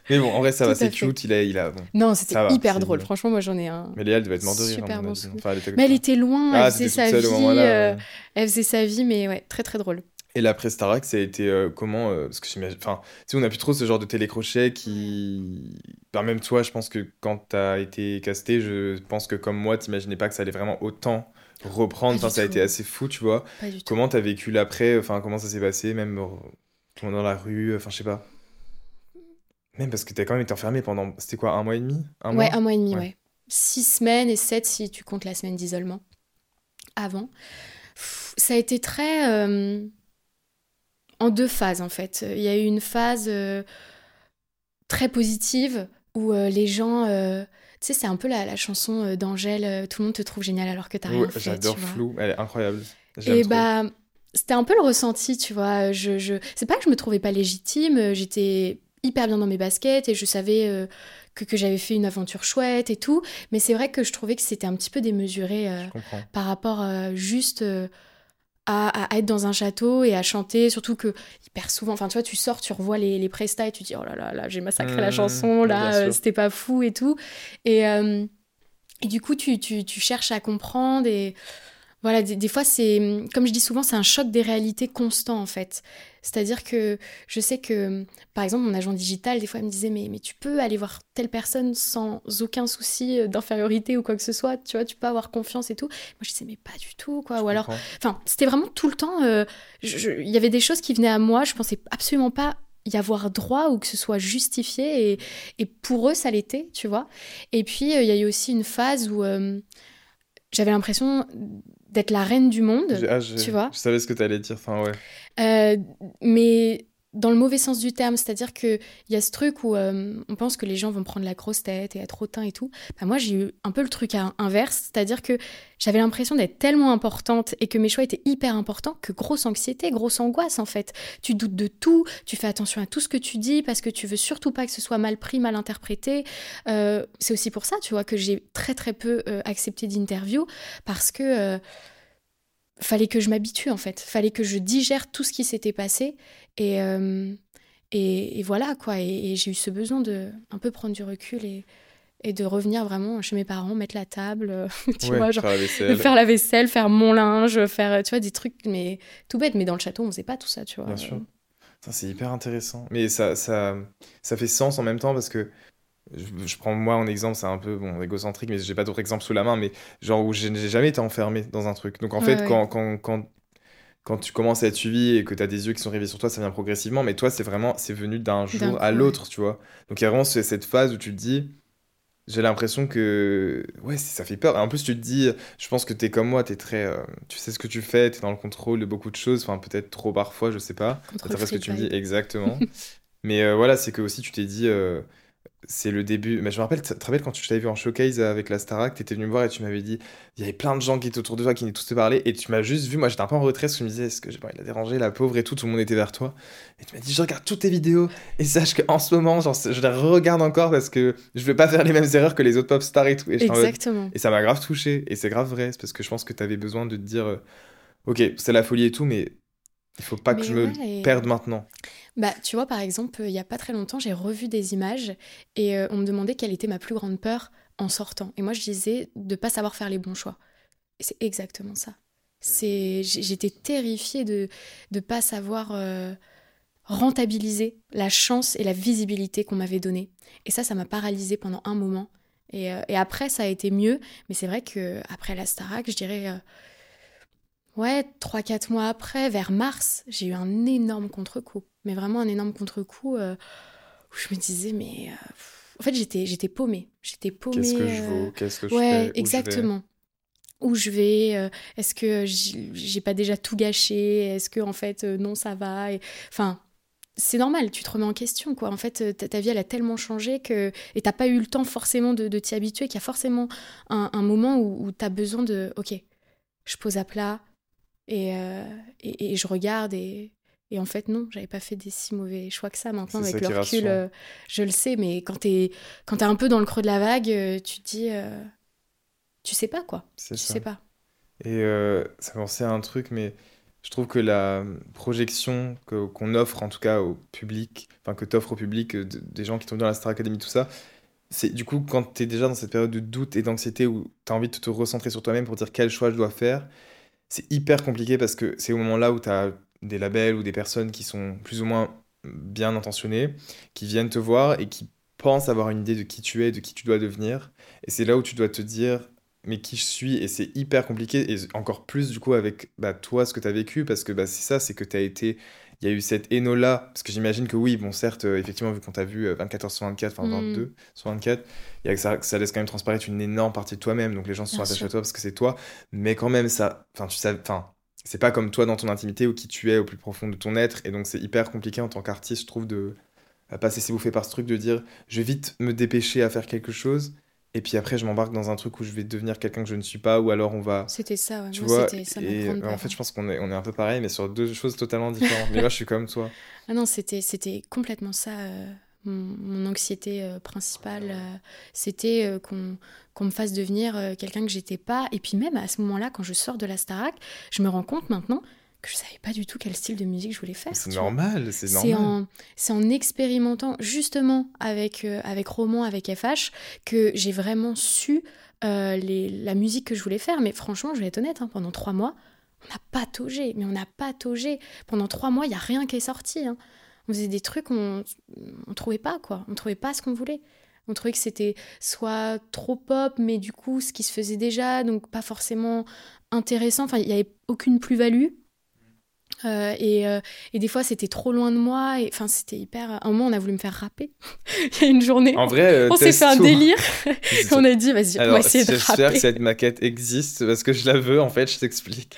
S1: Mais bon, en vrai, ça
S2: Tout
S1: va, c'est cute. Il a, il a. bon.
S2: Non, c'était
S1: va,
S2: hyper drôle. Franchement, moi, j'en ai un.
S1: Mais Léa, elle devait être morte de rire.
S2: Bon souvenir.
S1: Enfin, elle était
S2: Mais elle était loin.
S1: Ah,
S2: elle faisait sa vie. euh. Elle faisait sa vie, mais ouais, très très drôle.
S1: Et l'après Starac, ça a été euh, comment euh, Parce que j'imagine. Enfin, tu sais, on a plus trop ce genre de télécrochet qui. Enfin, même toi, je pense que quand t'as été casté, je pense que comme moi, t'imaginais pas que ça allait vraiment autant reprendre. Enfin, ça a été assez fou, tu vois.
S2: Pas du tout.
S1: Comment t'as vécu l'après Enfin, comment ça s'est passé Même dans la rue Enfin, je sais pas. Même parce que t'as quand même été enfermé pendant. C'était quoi, un mois et demi? Un
S2: ouais,
S1: mois?
S2: un mois et demi,
S1: Ouais.
S2: ouais. six semaines et sept si tu comptes la semaine d'isolement avant. Ça a été très euh, en deux phases en fait. Il y a eu une phase euh, très positive où euh, les gens, tu sais, c'est un peu la, chanson d'Angèle, tout le monde te trouve génial alors que t'as rien fait.
S1: J'adore Flou, elle est incroyable.
S2: Et bah c'était un peu le ressenti, tu vois. Je, je... C'est pas que je me trouvais pas légitime, j'étais hyper bien dans mes baskets et je savais que, j'avais fait une aventure chouette et tout. Mais c'est vrai que je trouvais que c'était un petit peu démesuré euh, par rapport euh, juste euh, à, être dans un château et à chanter. Surtout que hyper souvent, enfin tu vois, tu sors, tu revois les, les prestats et tu dis oh là là, là j'ai massacré la mmh, chanson, là c'était pas fou et tout. Et, et du coup, tu, tu, tu cherches à comprendre et voilà, des, fois, c'est, comme je dis souvent, c'est un choc des réalités constant, en fait. C'est-à-dire que je sais que, par exemple, mon agent digital, des fois, il me disait, mais, mais tu peux aller voir telle personne sans aucun souci d'infériorité ou quoi que ce soit, tu vois, tu peux avoir confiance et tout. Moi, je disais, mais pas du tout, quoi. ou alors, enfin, c'était vraiment tout le temps, euh, il y avait des choses qui venaient à moi, je pensais absolument pas y avoir droit ou que ce soit justifié et, et pour eux ça l'était tu vois et puis euh, il y a eu aussi une phase où euh, j'avais l'impression d'être la reine du monde,
S1: ah,
S2: tu vois.
S1: Je savais ce que tu allais dire, enfin ouais.
S2: Euh, mais dans le mauvais sens du terme, c'est-à-dire qu'il y a ce truc où euh, on pense que les gens vont prendre la grosse tête et être hautain et tout. Bah, moi, j'ai eu un peu le truc inverse, c'est-à-dire que j'avais l'impression d'être tellement importante et que mes choix étaient hyper importants que grosse anxiété, grosse angoisse en fait. Tu doutes de tout, tu fais attention à tout ce que tu dis parce que tu veux surtout pas que ce soit mal pris, mal interprété. Euh, c'est aussi pour ça, tu vois, que j'ai très très peu accepté d'interview parce que fallait que je m'habitue en fait, fallait que je digère tout ce qui s'était passé et, euh, et, voilà quoi. Et, j'ai eu ce besoin de un peu prendre du recul et, et de revenir vraiment chez mes parents, mettre la table, tu vois, genre faire la, faire la vaisselle, faire mon linge, faire tu vois des trucs mais tout bête. Mais dans le château on faisait pas tout ça, tu vois.
S1: Bien sûr. C'est hyper intéressant. Mais ça, ça, ça fait sens en même temps parce que je, prends moi en exemple, c'est un peu bon, égocentrique, mais j'ai pas d'autres exemples sous la main, mais genre où j'ai jamais été enfermé dans un truc. Donc en fait, Quand, quand, quand, quand, tu commences à être suivi et que tu as des yeux qui sont rivés sur toi, ça vient progressivement, mais toi, c'est vraiment, c'est venu d'un jour à l'autre, tu vois. Donc il y a vraiment cette phase où tu te dis, j'ai l'impression que, ouais, ça fait peur. Et en plus, tu te dis, je pense que tu es comme moi, tu es très, euh, tu sais ce que tu fais, tu es dans le contrôle de beaucoup de choses, enfin peut-être trop parfois, je sais pas. C'est ce que tu me dis, exactement. mais euh, voilà, c'est que aussi tu t'es dit euh, c'est le début. Mais je me rappelle, tu te rappelles quand tu t'avais vu en showcase avec la Starac, tu étais venu me voir et tu m'avais dit il y avait plein de gens qui étaient autour de toi, qui venaient tous te parler, et tu m'as juste vu. Moi, j'étais un peu en retrait parce que je me disais est-ce que j'ai pas envie de la déranger, la pauvre et tout, tout le monde était vers toi. Et tu m'as dit je regarde toutes tes vidéos et sache qu'en ce moment, genre, je les regarde encore parce que je vais pas faire les mêmes erreurs que les autres pop stars et tout. Et
S2: Exactement.
S1: Et ça m'a grave touché, et c'est grave vrai, c'est parce que je pense que tu avais besoin de te dire euh, ok, c'est la folie et tout, mais il faut pas que je me perde maintenant.
S2: Bah, tu vois, par exemple, il y a pas très longtemps, j'ai revu des images et euh, on me demandait quelle était ma plus grande peur en sortant. Et moi, je disais de pas savoir faire les bons choix. Et c'est exactement ça. C'est, j'étais terrifiée de ne pas savoir euh, rentabiliser la chance et la visibilité qu'on m'avait donnée. Et ça, ça m'a paralysée pendant un moment. Et, euh, et, après, ça a été mieux. Mais c'est vrai que après la Starac, je dirais Ouais, 3-4 mois après, vers mars, j'ai eu un énorme contre-coup. Mais vraiment un énorme contre-coup euh, où je me disais, mais. Euh, en fait, j'étais, j'étais paumée. J'étais paumée.
S1: Qu'est-ce que je vaux? Euh, Qu'est-ce que je
S2: ouais,
S1: fais?
S2: Exactement. où je vais Est-ce que j'ai pas déjà tout gâché? Est-ce que, en fait, non, ça va? Et... Enfin. C'est normal, tu te remets en question, quoi. En fait, ta, vie, elle a tellement changé que... Et t'as pas eu le temps forcément de, t'y habituer, qu'il y a forcément un, moment où, où tu as besoin de... Ok, je pose à plat, euh, et, et, je regarde et, et en fait, non, j'avais pas fait des si mauvais choix que ça. Maintenant, avec le recul, euh, je le sais, mais quand t'es quand es un peu dans le creux de la vague, euh, tu te dis, tu sais pas quoi. Tu sais pas.
S1: Et ça pensait à un truc, mais je trouve que la projection qu'on offre, en tout cas au public, enfin que t'offres au public, des gens qui tombent dans la Star Academy, tout ça, c'est du coup quand tu es déjà dans cette période de doute et d'anxiété où tu as envie de te recentrer sur toi-même pour dire quel choix je dois faire, c'est hyper compliqué parce que c'est au moment là où tu as des labels ou des personnes qui sont plus ou moins bien intentionnées, qui viennent te voir et qui pensent avoir une idée de qui tu es, de qui tu dois devenir. Et c'est là où tu dois te dire, mais qui je suis? Et c'est hyper compliqué, et encore plus du coup avec bah, toi, ce que tu as vécu, parce que bah, c'est ça, c'est que tu as été il y a eu cette haine-là, parce que j'imagine que oui, bon, certes, euh, effectivement, vu qu'on t'a vu 24 h sur 24, enfin 22 sur 24, il y a que ça, ça laisse quand même transparaître une énorme partie de toi-même, donc les gens se sont attachés à toi parce que c'est toi, mais quand même, ça, enfin, tu sais, enfin, c'est pas comme toi dans ton intimité ou qui tu es au plus profond de ton être, et donc c'est hyper compliqué en tant qu'artiste, je trouve, de pas se laisser bouffer par ce truc de dire, je vais vite me dépêcher à faire quelque chose, et puis après, je m'embarque dans un truc où je vais devenir quelqu'un que je ne suis pas, ou alors on va.
S2: C'était ça, ouais.
S1: Tu
S2: moi,
S1: vois,
S2: ça
S1: et
S2: me
S1: en fait, je pense qu'on est, on est un peu pareil, mais sur deux choses totalement différentes. mais moi, je suis comme toi.
S2: Ah non, c'était, c'était complètement ça. Euh, mon, anxiété euh, principale, euh, c'était qu'on, qu'on me fasse devenir quelqu'un que j'étais pas. Et puis même à ce moment-là, quand je sors de la Starac, je me rends compte maintenant que je savais pas du tout quel style de musique je voulais faire.
S1: C'est normal, c'est normal.
S2: C'est en, expérimentant justement avec, euh, avec Roman, avec FH, que j'ai vraiment su euh, les, la musique que je voulais faire. Mais franchement, je vais être honnête, hein, pendant trois mois, on n'a pas taugé, mais on n'a pas taugé. Pendant trois mois, il n'y a rien qui est sorti. Hein. On faisait des trucs, on ne trouvait pas, quoi. On trouvait pas ce qu'on voulait. On trouvait que c'était soit trop pop, mais du coup, ce qui se faisait déjà, donc pas forcément intéressant. Enfin, il n'y avait aucune plus-value. Euh, et, euh, et, des fois, c'était trop loin de moi. Enfin, c'était hyper. À un moment, on a voulu me faire rapper. Il y a une journée.
S1: En vrai, euh,
S2: on s'est fait un délire. on a dit, vas-y, on va essayer de rapper.
S1: J'espère que cette maquette existe parce que je la veux. En fait, je t'explique.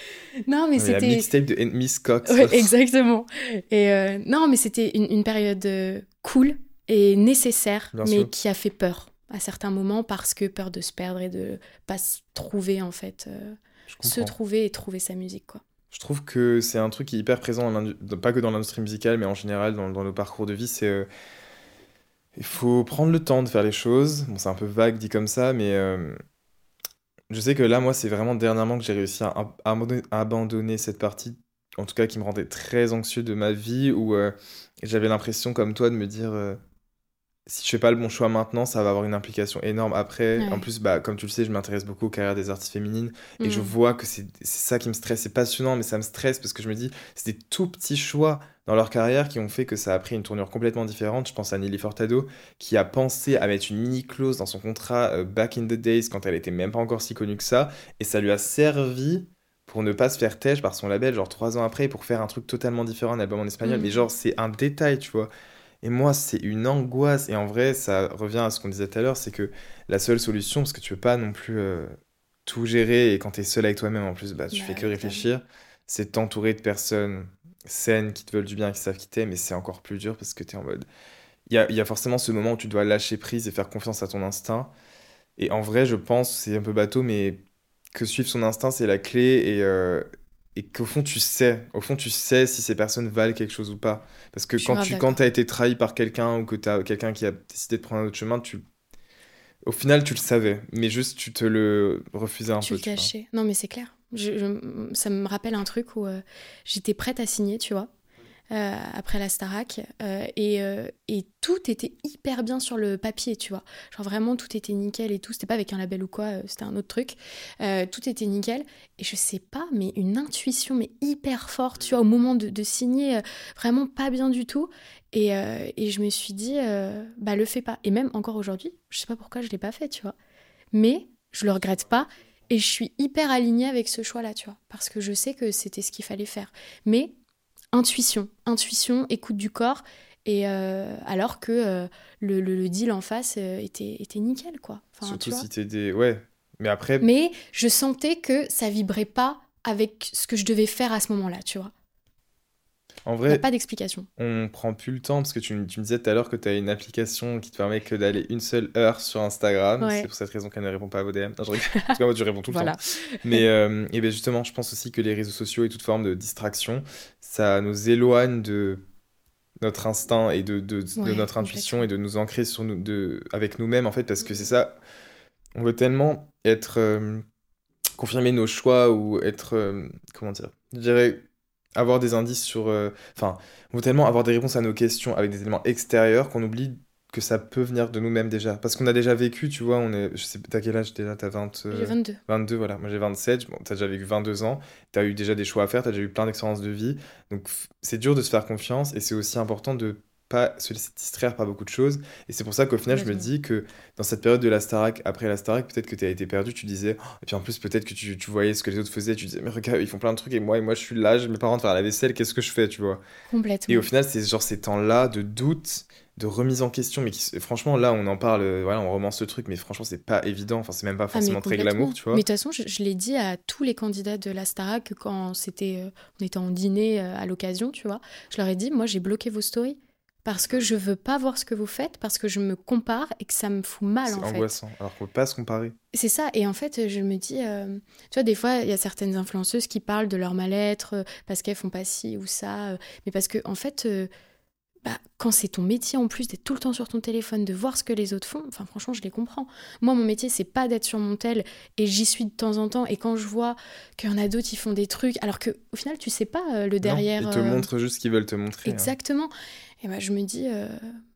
S2: Non, mais c'était. La
S1: mixtape de Miss Cox.
S2: Ouais, exactement. Et non, mais c'était une, une, période cool et nécessaire, mais qui a fait peur à certains moments parce que peur de se perdre et de pas se trouver en fait, se trouver et trouver sa musique quoi.
S1: Je trouve que c'est un truc qui est hyper présent, pas que dans l'industrie musicale, mais en général dans, dans nos parcours de vie. C'est euh, il faut prendre le temps de faire les choses. C'est un peu vague dit comme ça, mais euh, je sais que là, moi, c'est vraiment dernièrement que j'ai réussi à, abandonner cette partie, en tout cas qui me rendait très anxieux de ma vie, où euh, j'avais l'impression, comme toi, de me dire si je fais pas le bon choix maintenant, ça va avoir une implication énorme après. En plus, bah, comme tu le sais, je m'intéresse beaucoup aux carrières des artistes féminines et je mm. vois que c'est ça qui me stresse. C'est passionnant, mais ça me stresse parce que je me dis, c'est des tout petits choix dans leur carrière qui ont fait que ça a pris une tournure complètement différente. Je pense à Nelly Fortado qui a pensé à mettre une mini clause dans son contrat euh, back in the days quand elle était même pas encore si connue que ça et ça lui a servi pour ne pas se faire têche par son label, genre trois ans après, pour faire un truc totalement différent, un album en espagnol. Mm. Mais genre, c'est un détail, tu vois. Et moi, c'est une angoisse. Et en vrai, ça revient à ce qu'on disait tout à l'heure, c'est que la seule solution, parce que tu veux pas non plus euh, tout gérer, et quand tu es seul avec toi-même, en plus, bah, tu fais que réfléchir, c'est t'entourer de personnes saines qui te veulent du bien, qui savent qui t'es, mais c'est encore plus dur parce que tu es en mode... Il y a, y a, forcément ce moment où tu dois lâcher prise et faire confiance à ton instinct. Et en vrai, je pense, c'est un peu bateau, mais que suivre son instinct, c'est la clé. Et, euh, et qu'au fond tu sais, au fond tu sais si ces personnes valent quelque chose ou pas. Parce que quand tu quand as été trahi par quelqu'un ou que tu as quelqu'un qui a décidé de prendre un autre chemin, tu au final tu le savais, mais juste tu te le refusais un
S2: tu
S1: peu.
S2: Le cachais. Non mais c'est clair. Je, ça me rappelle un truc où euh, j'étais prête à signer, tu vois. Euh, après la Starac. Euh, et, euh, et, tout était hyper bien sur le papier, tu vois. Genre vraiment, tout était nickel et tout. C'était pas avec un label ou quoi, c'était un autre truc. tout était nickel. Et je sais pas, mais une intuition, mais hyper forte, tu vois, au moment de, de signer, vraiment pas bien du tout. Et, et je me suis dit, bah le fais pas. Et même encore aujourd'hui, je sais pas pourquoi je l'ai pas fait, tu vois. Mais je le regrette pas. Et je suis hyper alignée avec ce choix-là, tu vois. Parce que je sais que c'était ce qu'il fallait faire. Mais intuition, intuition, écoute du corps. Et euh, alors que euh, le, le, deal en face euh, était, était nickel, quoi.
S1: Surtout si t'es des... Ouais, mais après...
S2: Mais je sentais que ça vibrait pas avec ce que je devais faire à ce moment-là, tu vois.
S1: En vrai,
S2: pas d'explication.
S1: On prend plus le temps parce que tu, me disais tout à l'heure que tu as une application qui te permet que d'aller une seule heure sur Instagram. C'est pour cette raison qu'elle ne répond pas à vos DM. Non, je... en tout cas, moi, tu réponds tout le temps. Mais euh, et ben justement, je pense aussi que les réseaux sociaux et toute forme de distraction, ça nous éloigne de notre instinct et de, de, notre intuition et de nous ancrer sur nous, de, avec nous-mêmes en fait parce que c'est ça. On veut tellement être euh, confirmer nos choix ou être euh, comment dire, je dirais avoir des indices sur. Euh, enfin, on veut tellement avoir des réponses à nos questions avec des éléments extérieurs qu'on oublie que ça peut venir de nous-mêmes déjà. Parce qu'on a déjà vécu, tu vois, on est. Je sais, t'as quel âge déjà? T'as 20.
S2: J'ai 22.
S1: 22, voilà. Moi j'ai 27. Bon, t'as déjà vécu 22 ans. T'as eu déjà des choix à faire. T'as déjà eu plein d'expériences de vie. Donc c'est dur de se faire confiance et c'est aussi important de pas se laisser distraire par beaucoup de choses. Et c'est pour ça qu'au final, je me dis que dans cette période de la Starac, après la Starac, peut-être que tu as été perdu, tu disais, oh, et puis en plus, peut-être que tu, tu voyais ce que les autres faisaient, tu disais, mais regarde, ils font plein de trucs, et moi, et moi, je suis là, mes parents de faire la vaisselle, qu'est-ce que je fais, tu vois?
S2: Complètement.
S1: Et au final, c'est genre ces temps-là de doute, de remise en question, mais qui, franchement, là, on en parle, euh, voilà, on romance le truc, mais franchement, c'est pas évident, enfin, c'est même pas
S2: Ah,
S1: forcément très glamour, tu vois?
S2: Mais de toute façon, je, je l'ai dit à tous les candidats de la Starac quand c'était, euh, on était en dîner euh, à l'occasion, tu vois. Je leur ai dit, moi, j'ai bloqué vos stories parce que je veux pas voir ce que vous faites, parce que je me compare et que ça me fout mal,
S1: C'est
S2: en fait.
S1: angoissant, alors qu'on peut pas se comparer.
S2: C'est ça, et en fait, je me dis, euh, tu vois, des fois, il y a certaines influenceuses qui parlent de leur mal-être euh, parce qu'elles font pas ci ou ça, euh, mais parce que, en fait, bah, quand c'est ton métier en plus d'être tout le temps sur ton téléphone, de voir ce que les autres font, enfin, franchement, je les comprends. Moi, mon métier, c'est pas d'être sur mon tel et j'y suis de temps en temps, et quand je vois qu'il y en a d'autres qui font des trucs, alors que au final, tu sais pas le derrière.
S1: Non, ils te montrent juste ce qu'ils veulent te montrer. hein.
S2: Et bah, je me dis, euh,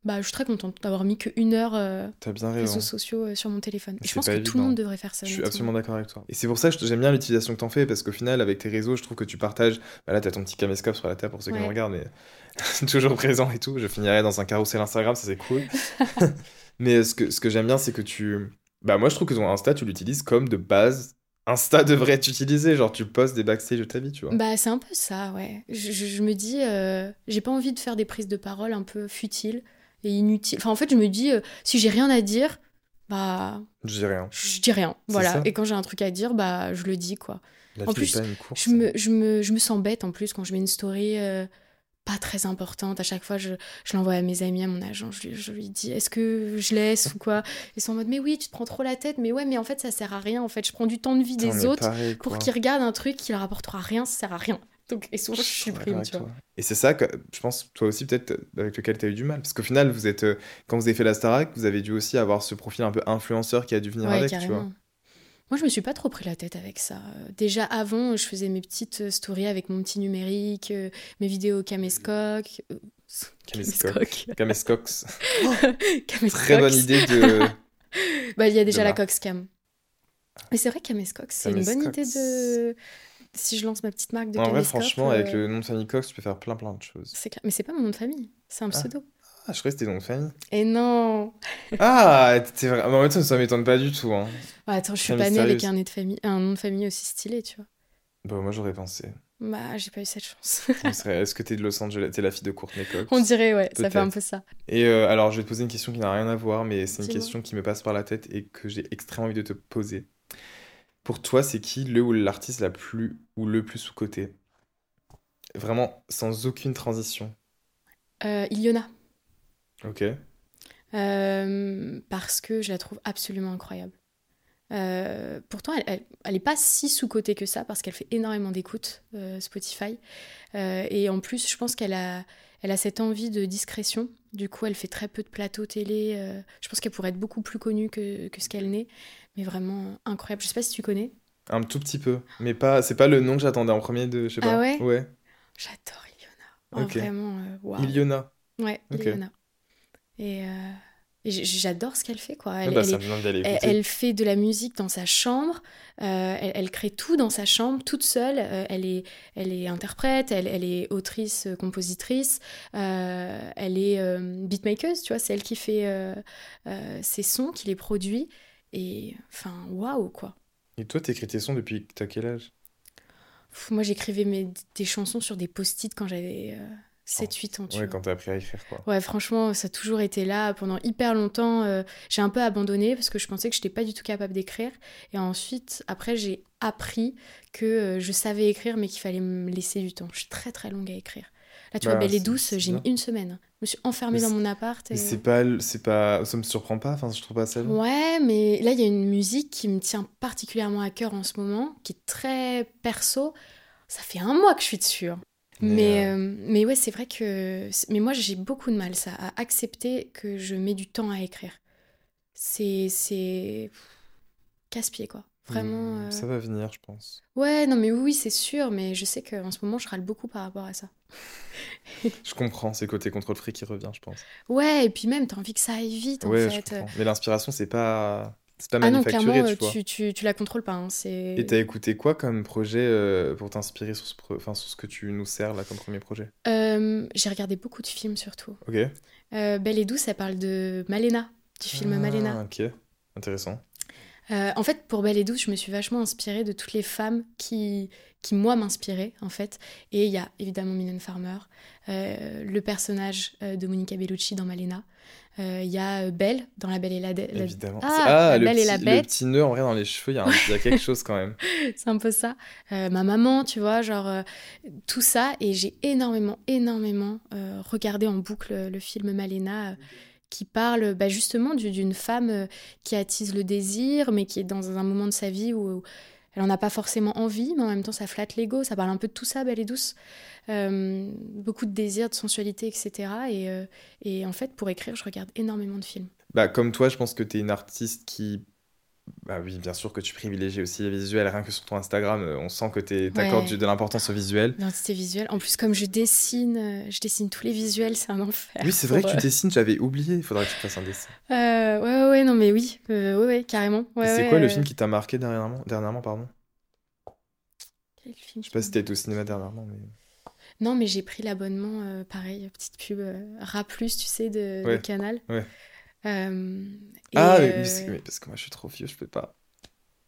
S2: bah, je suis très contente d'avoir mis qu'une heure euh,
S1: bien
S2: réseaux sociaux euh, sur mon téléphone. Et je pense que tout le monde devrait faire ça.
S1: Je suis absolument d'accord avec toi. Et c'est pour ça que j'aime bien l'utilisation que t'en fais, parce qu'au final, avec tes réseaux, je trouve que tu partages. Bah là, t'as ton petit caméscope sur la table pour ceux qui me regardent, mais toujours présent et tout. Je finirai dans un carrousel Instagram, ça c'est cool. mais euh, ce que, ce que j'aime bien, c'est que tu. Bah, moi, je trouve que ton Insta, tu l'utilises comme de base. Insta devrait être utilisé, genre tu postes des backstage de ta vie, tu vois.
S2: Bah, c'est un peu ça, ouais. Je, je- je me dis, euh, j'ai pas envie de faire des prises de parole un peu futiles et inutiles. Enfin, en fait, je me dis, euh, si j'ai rien à dire, bah,
S1: Je dis rien.
S2: je dis rien. Voilà. Et quand j'ai un truc à dire, bah, je le dis, quoi.
S1: La
S2: En plus,
S1: course.
S2: Je me, je, me, je me sens bête en plus quand je mets une story euh, pas très importante. À chaque fois, je, je l'envoie à mes amis, à mon agent. Je, lui- je lui dis est-ce que je laisse ou quoi? Ils sont en mode mais oui, tu te prends trop la tête. Mais ouais, mais en fait, ça sert à rien. En fait, je prends du temps de vie des autres
S1: pareil,
S2: pour qu'ils regardent un truc qui leur apportera rien. Ça sert à rien. Donc, et souvent, je supprime, tu vois.
S1: Et c'est ça que je pense, toi aussi, peut-être, avec lequel tu as eu du mal. Parce qu'au final, vous êtes, euh, quand vous avez fait la Starac, vous avez dû aussi avoir ce profil un peu influenceur qui a dû venir
S2: Ouais,
S1: avec, tu vois.
S2: Moi, je me suis pas trop pris la tête avec ça. Euh, Déjà avant, je faisais mes petites euh, stories avec mon petit numérique, euh, mes vidéos caméscope. euh,
S1: Caméscope. Caméscox. Très bonne idée de.
S2: Bah, il y a déjà la. Coxcam. Mais c'est vrai, Caméscox, c'est une bonne idée de. Si je lance ma petite marque de
S1: En vrai, franchement, avec le nom de famille Cox, tu peux faire plein plein de choses.
S2: c'est clair. Mais c'est pas mon nom de famille, c'est un
S1: Ah.
S2: pseudo.
S1: Ah, je croyais que c'était nom de famille.
S2: Et non
S1: Ah, t'es vraiment. En même temps, ça m'étonne pas du tout. Hein.
S2: Bah, Attends, je suis pas née avec un, nez de famille, un nom de famille aussi stylé, tu vois.
S1: Bah, moi, j'aurais pensé.
S2: Bah, j'ai pas eu cette chance.
S1: Est-ce que t'es de Los Angeles T'es la fille de Courtney Cox?
S2: On dirait, ouais, ça fait un peu ça.
S1: Et euh, alors, je vais te poser une question qui n'a rien à voir, mais c'est une question qui me passe par la tête et que j'ai extrêmement envie de te poser. Pour toi, c'est qui le ou l'artiste la plus ou le plus sous-coté? Vraiment, sans aucune transition.
S2: Euh, Iliona.
S1: Ok.
S2: Euh, parce que je la trouve absolument incroyable. Euh, pourtant, elle, elle, elle est pas si sous-cotée que ça parce qu'elle fait énormément d'écoutes euh, Spotify. Euh, et en plus, je pense qu'elle a, elle a cette envie de discrétion. Du coup, elle fait très peu de plateaux télé. je pense qu'elle pourrait être beaucoup plus connue que, que ce qu'elle n'est. Mais vraiment incroyable. Je sais pas si tu connais.
S1: Un tout petit peu, mais pas. C'est pas le nom que j'attendais en premier de. Je sais
S2: Ah ouais?
S1: Ouais.
S2: J'adore Iliona. Oh,
S1: Ok.
S2: Vraiment, waouh.
S1: Iliona.
S2: Ouais,
S1: Ok.
S2: Iliona. Et, euh, et j'adore ce qu'elle fait, quoi.
S1: Ah
S2: Elle,
S1: bah,
S2: elle est- fait de la musique dans sa chambre, euh, elle, crée tout dans sa chambre, toute seule. euh, elle, est, elle est interprète, elle, est autrice, compositrice, elle est beatmaker, tu vois, c'est elle qui fait ses sons, qui les produit. Et enfin, waouh, quoi.
S1: Et toi, t'écris tes sons depuis que t'as quel âge?
S2: Pff, Moi, j'écrivais mes, des chansons sur des post-it quand j'avais 7-8 ans, tu
S1: Ouais,
S2: vois.
S1: quand t'as appris à écrire, quoi.
S2: Ouais, franchement, ça a toujours été là. Pendant hyper longtemps, euh, j'ai un peu abandonné parce que je pensais que je n'étais pas du tout capable d'écrire. Et ensuite, après, j'ai appris que euh, je savais écrire, mais qu'il fallait me laisser du temps. Je suis très très longue à écrire. Là, tu
S1: Bah,
S2: vois, Belle et douce, j'ai mis une semaine. Je me suis enfermée
S1: Mais
S2: dans mon appart. Et-
S1: c'est pas, c'est pas, ça me surprend pas. Enfin, je trouve pas ça. long.
S2: Ouais, mais là, il y a une musique qui me tient particulièrement à cœur en ce moment, qui est très perso. Ça fait un mois que je suis dessus. hein.
S1: Mais, euh,
S2: euh, mais ouais, c'est vrai que. Mais moi, j'ai beaucoup de mal, ça, à accepter que je mets du temps à écrire. C'est. C'est. Casse-pied, quoi. Vraiment.
S1: hmm,
S2: euh,
S1: Ça va venir, je pense.
S2: Ouais, non, mais oui, c'est sûr, mais je sais qu'en ce moment, je râle beaucoup par rapport à ça.
S1: Je comprends, c'est côté contrôle free qui revient, je pense.
S2: Ouais, et puis même, t'as envie que ça aille vite, en
S1: ouais, je
S2: fait.
S1: comprends. Mais l'inspiration, c'est pas. C'est pas
S2: Ah non,
S1: manufacturé,
S2: clairement,
S1: tu
S2: euh,
S1: vois.
S2: tu, tu, tu la contrôles pas. hein.
S1: Et t'as écouté quoi comme projet euh, pour t'inspirer sur ce, pro- enfin, sur ce que tu nous sers là comme premier projet?
S2: Euh, j'ai regardé beaucoup de films surtout.
S1: Ok.
S2: Euh, Belle et douce, ça parle de Malena, du film
S1: Ah,
S2: Malena.
S1: Ok, intéressant.
S2: Euh, en fait, pour Belle et douce, je me suis vachement inspirée de toutes les femmes qui, qui moi, m'inspiraient, en fait. Et il y a évidemment Mylène Farmer, euh, le personnage euh, de Monica Bellucci dans Malena. Euh, Il y a Belle dans La Belle et la, la-
S1: Évidemment.
S2: Ah,
S1: ah,
S2: La
S1: le,
S2: Belle et
S1: petit,
S2: la
S1: le petit nœud en vrai dans les cheveux, il y, a y quelque chose quand même.
S2: c'est un peu ça. Ma maman, tu vois, genre tout ça. Et j'ai énormément, énormément regardé en boucle le film Malena, qui parle bah, justement du- d'une femme euh, qui attise le désir, mais qui est dans un moment de sa vie où, elle en a pas forcément envie, mais en même temps ça flatte l'ego. Ça parle un peu de tout ça, belle et douce. Euh, beaucoup de désir, de sensualité, etc. Et, euh, et en fait, pour écrire, je regarde énormément de films.
S1: Bah, comme toi, je pense que tu es une artiste qui. Bah oui, bien sûr que tu privilégies aussi les visuels, rien que sur ton Instagram, euh, on sent que tu accordes
S2: Ouais.
S1: de l'importance au visuel.
S2: L'identité visuelle. En plus, comme je dessine, euh, je dessine tous les visuels, c'est un enfer.
S1: Oui, c'est vrai que tu dessines, j'avais oublié, il faudrait que tu fasses un dessin.
S2: Euh, ouais, ouais, non, mais oui, euh, ouais, ouais, carrément. Ouais,
S1: c'est
S2: ouais,
S1: quoi le film qui t'a marqué dernièrement, dernièrement pardon?
S2: Quel film
S1: Je sais pas si été au cinéma dernièrement, mais.
S2: Non, mais j'ai pris l'abonnement, pareil, petite pub Ra+, tu sais, de, Canal.
S1: ouais.
S2: Euh, et,
S1: Ah, oui,
S2: euh,
S1: mais mais parce que moi je suis trop vieux, je peux pas.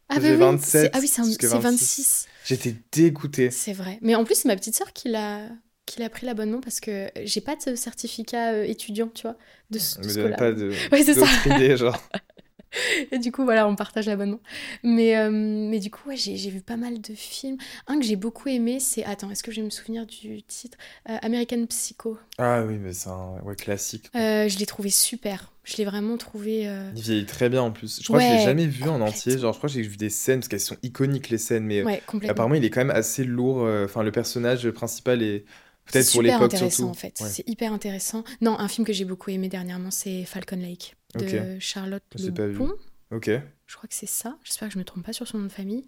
S2: ah, bah oui,
S1: 27
S2: c'est- Ah oui, c'est un-
S1: jusqu'à
S2: c'est
S1: 26.
S2: 26.
S1: J'étais dégoûté.
S2: C'est vrai. Mais en plus, c'est ma petite sœur qui l'a qui l'a pris l'abonnement parce que j'ai pas de certificat euh, étudiant, tu vois, de, de ce
S1: pas de.
S2: Ouais, c'est ça.
S1: genre.
S2: Et du coup, voilà, on partage l'abonnement. Mais, euh, mais du coup, ouais, j'ai vu pas mal de films. Un que j'ai beaucoup aimé, c'est. Attends, est-ce que je vais me souvenir du titre? Euh, American Psycho.
S1: Ah oui, mais c'est un ouais, classique.
S2: Euh, je l'ai trouvé super. Je l'ai vraiment trouvé.
S1: Il vieillit très bien en plus. Je crois que je l'ai jamais vu en entier. Genre, je crois que j'ai vu des scènes parce qu'elles sont iconiques les scènes, mais
S2: Ouais,
S1: apparemment il est quand même assez lourd. Enfin, le personnage principal est peut-être pour l'époque surtout.
S2: en fait.
S1: Ouais.
S2: C'est hyper intéressant. Non, un film que j'ai beaucoup aimé dernièrement, c'est Falcon Lake de. Charlotte
S1: Je l'ai pas vu. Ok.
S2: Je crois que c'est ça. J'espère que je me trompe pas sur son nom de famille.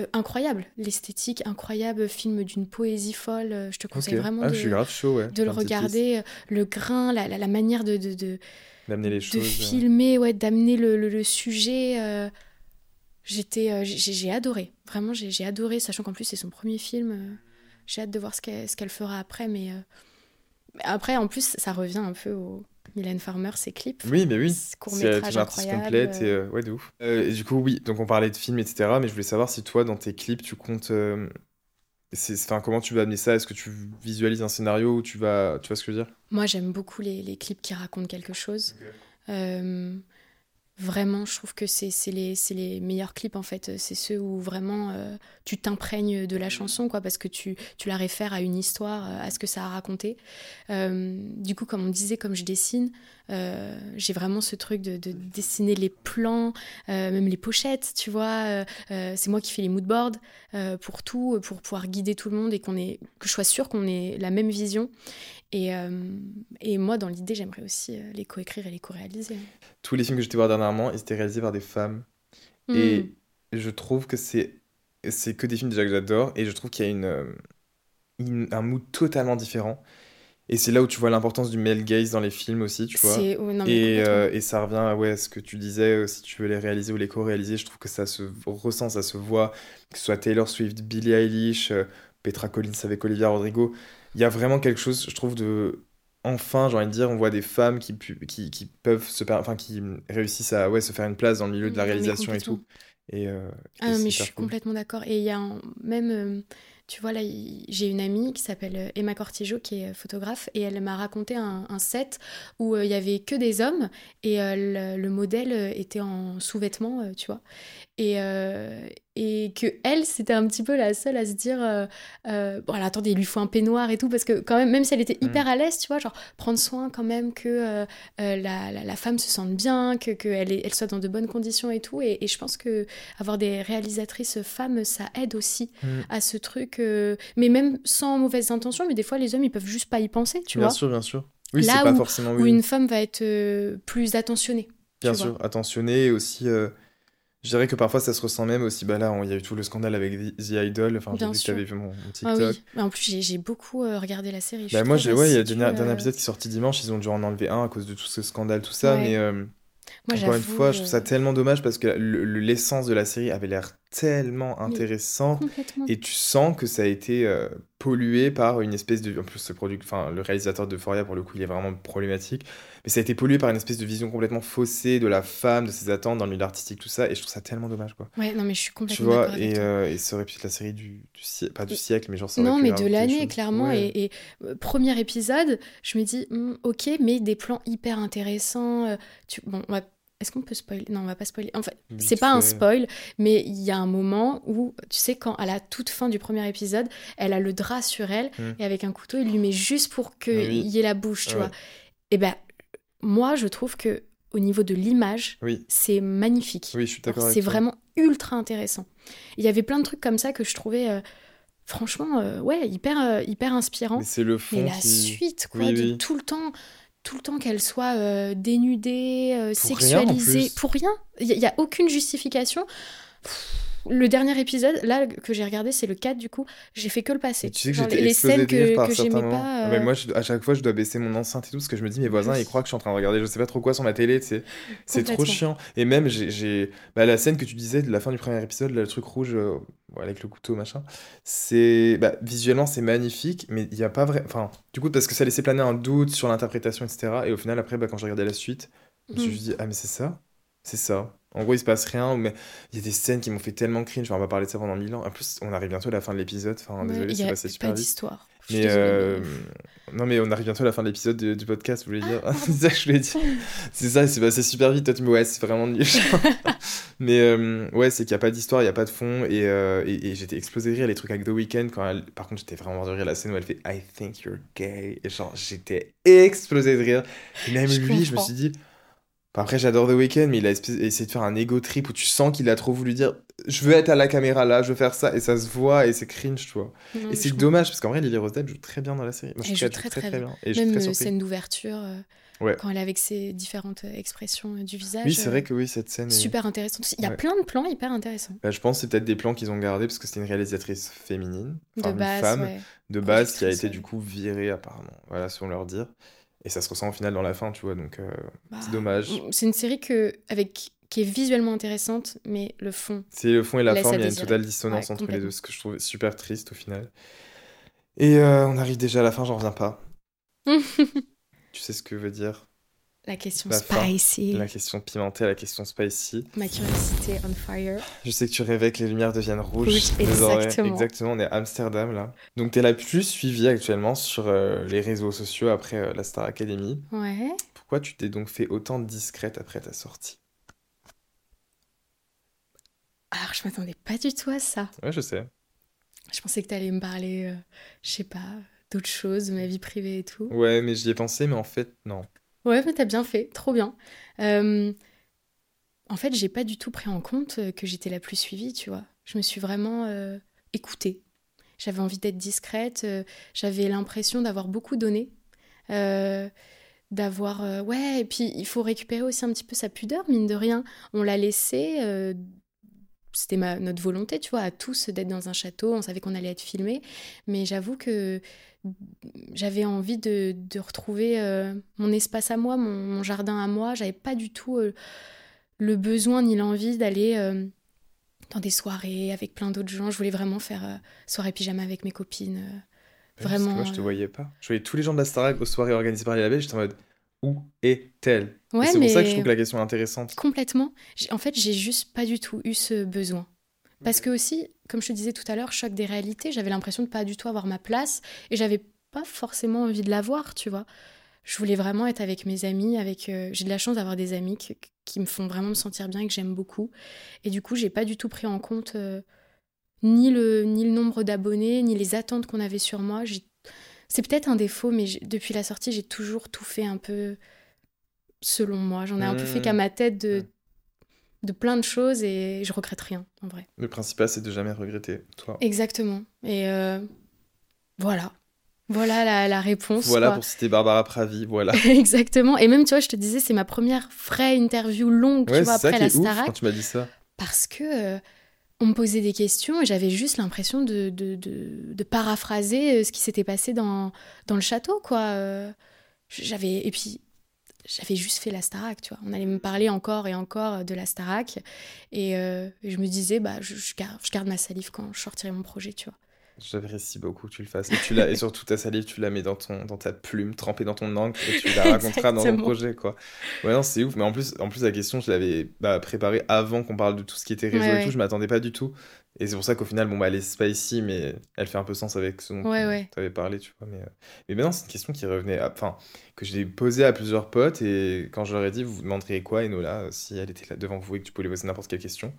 S2: Euh, incroyable, l'esthétique, incroyable film d'une poésie folle. Euh, Je te conseille
S1: Ok.
S2: vraiment
S1: Ah,
S2: de,
S1: je suis grave chaud, ouais.
S2: de le regarder. euh, Le grain, la, la- la manière de, de, de,
S1: D'amener les
S2: de
S1: choses. euh.
S2: filmer, ouais, d'amener le, le- le sujet. euh, J'étais, j'ai adoré. Vraiment, j'ai adoré, sachant qu'en plus c'est son premier film. J'ai hâte de voir ce qu'elle ce qu'elle fera après, mais euh, mais après, en plus, ça revient un peu au Mylène Farmer, ses clips.
S1: Oui, mais oui. C'est une artiste complète et euh, ouais, de ouf. Euh, et du coup, oui, donc on parlait de films, etc. Mais je voulais savoir si toi, dans tes clips, tu comptes. euh, c'est, enfin, comment tu vas amener ça? Est-ce que tu visualises un scénario ou tu vas. Tu vois ce que je veux dire?
S2: Moi, j'aime beaucoup les, les clips qui racontent quelque chose. Euh, vraiment, je trouve que c'est les, les meilleurs clips, en fait. C'est ceux où vraiment euh, tu t'imprègnes de la chanson, quoi, parce que tu, tu la réfères à une histoire, euh, à ce que ça a raconté. Euh, du coup, comme on disait, comme je dessine, j'ai vraiment ce truc de, de dessiner les plans, même les pochettes, tu vois. c'est moi qui fais les moodboards pour tout, pour pouvoir guider tout le monde et qu'on que je sois sûre qu'on ait la même vision. Et, euh, et moi, dans l'idée, j'aimerais aussi euh, les coécrire et les co-réaliser.
S1: Tous les films que j'étais voir dernièrement, ils étaient réalisés par des femmes. Et je trouve que c'est c'est que des films déjà que j'adore et je trouve qu'il y a une, euh, une- un mood totalement différent. Et c'est là où tu vois l'importance du male gaze dans les films aussi, tu vois.
S2: Ouais, non,
S1: Et, euh, et ça revient à ouais, ce que tu disais, si tu veux les réaliser ou les co-réaliser, je trouve que ça se ressent, ça se voit, que ce soit Taylor Swift, Billie Eilish, Petra Collins avec Olivia Rodrigo. Il y a vraiment quelque chose, je trouve, de... Enfin, j'ai envie de dire, on voit des femmes qui, pu- qui, qui peuvent se... per- Enfin, qui réussissent à ouais, se faire une place dans le milieu de la réalisation et tout. Et, euh,
S2: Ah non, mais je suis
S1: cool.
S2: complètement d'accord. Et il y a un- même, euh, tu vois, là, j'ai une amie qui s'appelle euh, Emma Cortijo, qui est euh, photographe, et elle m'a raconté un, un set où euh, il y avait que des hommes, et euh, le, le modèle euh, était en sous-vêtements, euh, tu vois. Et, euh, et que elle, c'était un petit peu la seule à se dire, euh, euh, bon, alors, attendez, il lui faut un peignoir et tout, parce que quand même, même si elle était hyper à l'aise, tu vois, genre prendre soin quand même que euh, euh, la, la, la femme se sente bien, que qu'elle est- elle soit dans de bonnes conditions et tout. Et, et je pense que avoir des réalisatrices femmes, ça aide aussi
S1: Mm.
S2: à ce truc. mais même sans mauvaise intention, mais des fois, les hommes, ils peuvent juste pas y penser, tu
S1: bien
S2: vois.
S1: sûr, bien sûr. Oui,
S2: Là
S1: c'est pas forcément...
S2: Où une femme va être plus attentionnée.
S1: Bien sûr,
S2: vois.
S1: attentionné et aussi. Je dirais que parfois ça se ressent même aussi. Bah là, il y a eu tout le scandale avec The Idol. Enfin, j'ai vu que
S2: sûr.
S1: t'avais vu mon, mon
S2: Ah
S1: TikTok.
S2: oui. Mais en plus, j'ai beaucoup euh, regardé la série.
S1: Bah moi, j'ai, ouais, il y a
S2: assidue,
S1: dernier, dernier épisode qui est sorti dimanche. Ils ont dû en enlever un à cause de tout ce scandale, tout ça.
S2: Ouais.
S1: Mais euh,
S2: Moi,
S1: Encore une fois, je trouve ça tellement dommage parce que le- le- l'essence de la série avait l'air tellement intéressant et tu sens que ça a été euh, pollué par une espèce de. En plus, le, product... enfin, le réalisateur de Foria, pour le coup, il est vraiment problématique. Mais ça a été pollué par une espèce de vision complètement faussée de la femme, de ses attentes dans le milieu artistique, tout ça. Et je trouve ça tellement dommage, quoi.
S2: Ouais, non, mais je suis
S1: Tu
S2: complètement
S1: vois, et,
S2: toi.
S1: euh, et ça aurait pu être la série du, du siècle, pas du siècle, mais genre ça
S2: Non, mais de l'année, clairement.
S1: Ouais.
S2: Et, et, euh, premier épisode, je me dis, Hmm, ok, mais des plans hyper intéressants. euh, tu... Bon, on va- est-ce qu'on peut spoiler Non, on va pas spoiler. En fait,
S1: Vite
S2: c'est pas un spoil, mais il y a un moment où, tu sais, quand à la toute fin du premier épisode, elle a le drap sur elle
S1: Hmm.
S2: et avec un couteau, il lui met juste pour qu'il
S1: Oui.
S2: y ait la bouche, tu
S1: Ouais.
S2: vois. Et ben, moi, je trouve que au niveau de l'image,
S1: Oui,
S2: c'est magnifique.
S1: oui, je suis d'accord
S2: C'est vraiment ultra intéressant. Il y avait plein de trucs comme ça que je trouvais, euh, franchement, euh, ouais, hyper, euh, hyper inspirant.
S1: C'est le fond
S2: Mais la
S1: qui.
S2: suite, quoi,
S1: Oui,
S2: de
S1: oui.
S2: tout le temps, tout le temps qu'elle soit euh, dénudée,
S1: Pour
S2: sexualisée, pour rien. Il n'y a, aucune justification. Pff, Le dernier épisode, là, que j'ai regardé, c'est le 4 du coup, j'ai fait que le passer.
S1: Et tu sais que
S2: Genre, les, scènes que, j'aimais pas.
S1: Ah, mais
S2: euh,
S1: moi, je- à chaque fois, je dois baisser mon enceinte et tout parce que je me dis, mes voisins,
S2: Oui.
S1: ils croient que je suis en train de regarder je sais pas trop quoi sur ma télé, tu sais. C'est trop chiant. Et même, j'ai-. Bah, la scène que tu disais de la fin du premier épisode, là, le truc rouge euh, avec le couteau, machin, c'est. Bah, visuellement, c'est magnifique, mais il n'y a pas vrai. Enfin, du coup, parce que ça laissait planer un doute sur l'interprétation, etc. Et au final, après, bah, quand j'ai regardé la suite, je me suis
S2: Mm.
S1: dit, ah, mais c'est ça C'est ça. En gros, il se passe rien, mais il y a des scènes qui m'ont fait tellement cringe. Enfin, on va parler de ça pendant mille ans. En plus, on arrive bientôt à la fin de l'épisode. Enfin,
S2: ouais,
S1: désolé, c'est
S2: a
S1: passé
S2: pas
S1: super vite.
S2: d'histoire.
S1: Mais euh,
S2: mais-
S1: non, mais on arrive bientôt à la fin de l'épisode du, du podcast, vous voulez dire?
S2: Ah,
S1: C'est ça que je voulais dire. C'est ça, c'est passé super vite. Toi, tu me dis, ouais, c'est vraiment nul. mais euh, ouais, c'est qu'il n'y a pas d'histoire, il n'y a pas de fond. Et, euh, et, et j'étais explosé de rire, les trucs avec The Weeknd. Quand elle- Par contre, j'étais vraiment mort de rire la scène où elle fait I think you're gay. Et genre, j'étais explosé de rire. Et même
S2: Je
S1: lui, je me suis dit. Après, j'adore The Weeknd, mais il a essayé de faire un ego trip où tu sens qu'il a trop voulu dire Je veux être à la caméra là, je veux faire ça. Et ça se voit et c'est cringe, tu vois. Et c'est dommage parce qu'en vrai, Lily Rose Depp joue très bien dans la série. Moi, je
S2: Elle joue très, très
S1: bien. Et je suis
S2: Même
S1: très
S2: scène d'ouverture, euh,
S1: Ouais.
S2: quand elle est avec ses différentes euh, expressions euh, du visage.
S1: Oui, c'est vrai que oui, cette scène. est-
S2: Super intéressante. Il y a
S1: Ouais.
S2: plein de plans hyper intéressants.
S1: Bah, je pense que c'est peut-être des plans qu'ils ont gardés parce que c'était une réalisatrice féminine, enfin
S2: de
S1: une
S2: base,
S1: femme
S2: ouais.
S1: de base qui a été du coup virée apparemment. Voilà, selon leur dire. Et ça se ressent au final dans la fin, tu vois. Donc euh,
S2: Bah,
S1: c'est dommage.
S2: C'est une série que, avec, qui est visuellement intéressante, mais le fond.
S1: C'est le fond et la forme, il y a une totale dissonance
S2: Ouais,
S1: entre les deux, ce que je trouve super triste au final. Et euh, on arrive déjà à la fin, j'en reviens pas. Tu sais ce que veut dire
S2: La question
S1: La fin.
S2: spicy.
S1: la question pimentée, la question spicy.
S2: Ma curiosité on fire.
S1: Je sais que tu rêvais que les lumières deviennent rouges. Désormais.
S2: exactement.
S1: Exactement, on est à Amsterdam là. Donc t'es la plus suivie actuellement sur euh, les réseaux sociaux après euh, la Star Academy.
S2: Ouais.
S1: Pourquoi tu t'es donc fait autant discrète après ta sortie?
S2: Alors, je m'attendais pas du tout à ça.
S1: Ouais, je sais.
S2: Je pensais que t'allais me parler, euh, je sais pas, d'autres choses, de ma vie privée et tout.
S1: Ouais, mais j'y ai pensé, mais en fait, non.
S2: Ouais, mais t'as bien fait, trop bien. Euh, en fait, j'ai pas du tout pris en compte euh, que j'étais la plus suivie, tu vois. Je me suis vraiment euh, écoutée. J'avais envie d'être discrète, j'avais l'impression d'avoir beaucoup donné. d'avoir ouais et puis il faut récupérer aussi un petit peu sa pudeur mine de rien on l'a laissé euh, c'était ma, notre volonté tu vois à tous d'être dans un château on savait qu'on allait être filmé mais j'avoue que j'avais envie de, de retrouver euh, mon espace à moi, mon, mon jardin à moi. J'avais pas du tout euh, le besoin ni l'envie d'aller euh, dans des soirées avec plein d'autres gens. Je voulais vraiment faire soirée pyjama avec mes copines.
S1: Ouais, parce que
S2: vraiment.
S1: moi, je te voyais pas. Je voyais tous les gens de la Starac aux soirées organisées par les labels, j'étais en mode où est-elle?
S2: Ouais,
S1: c'est pour ça que je trouve que la question est intéressante.
S2: Complètement. En fait, j'ai juste pas du tout eu ce besoin. Parce que aussi, comme je te disais tout à l'heure, choc des réalités, j'avais l'impression de pas du tout avoir ma place et j'avais pas forcément envie de l'avoir, tu vois. Je voulais vraiment être avec mes amis, avec euh, j'ai de la chance d'avoir des amis qui, qui me font vraiment me sentir bien et que j'aime beaucoup. Et du coup, j'ai pas du tout pris en compte euh, ni le ni le nombre d'abonnés, ni les attentes qu'on avait sur moi. J'ai- C'est peut-être un défaut, mais depuis la sortie, j'ai toujours tout fait un peu selon moi. J'en ai un peu fait
S1: Mmh.
S2: qu'à ma tête de,
S1: Mmh.
S2: de plein de choses et je regrette rien, en vrai.
S1: Le principal, c'est de jamais regretter, toi.
S2: Exactement. Et euh, voilà. Voilà la, la réponse.
S1: Voilà
S2: quoi.
S1: pour citer Barbara Pravi, voilà.
S2: Exactement. Et même, tu vois, je te disais, c'est ma première vraie interview longue,
S1: Ouais,
S2: tu vois,
S1: ça
S2: après
S1: qui
S2: la Starac.
S1: quand tu m'as dit ça.
S2: parce que euh, on me posait des questions et j'avais juste l'impression de, de, de- paraphraser euh, ce qui s'était passé dans, dans le château, quoi. Euh, J'avais et puis j'avais juste fait la Starac, tu vois. On allait me parler encore et encore de la Starac. Et, euh, je me disais, bah, je, garde, je, garde, ma salive quand je sortirai mon projet, tu vois.
S1: J'apprécie beaucoup que tu le fasses. Et, tu et surtout, ta salive, tu la mets dans, ton, dans ta plume, trempée dans ton encre, et tu la raconteras dans ton projet, quoi. Ouais, non, c'est ouf. Mais en plus, en plus, la question, je l'avais bah, préparée avant qu'on parle de tout ce qui était réseau et tout. Je m'attendais pas du tout. Et c'est pour ça qu'au final, bon, bah, elle est spicy, mais elle fait un peu sens avec ce dont tu avais parlé, tu vois. Mais, euh, mais maintenant, c'est une question qui revenait, enfin, que j'ai posée à plusieurs potes, et quand je leur ai dit, vous vous demanderiez quoi, Enola, si elle était là devant vous et que tu pouvais poser n'importe quelle question.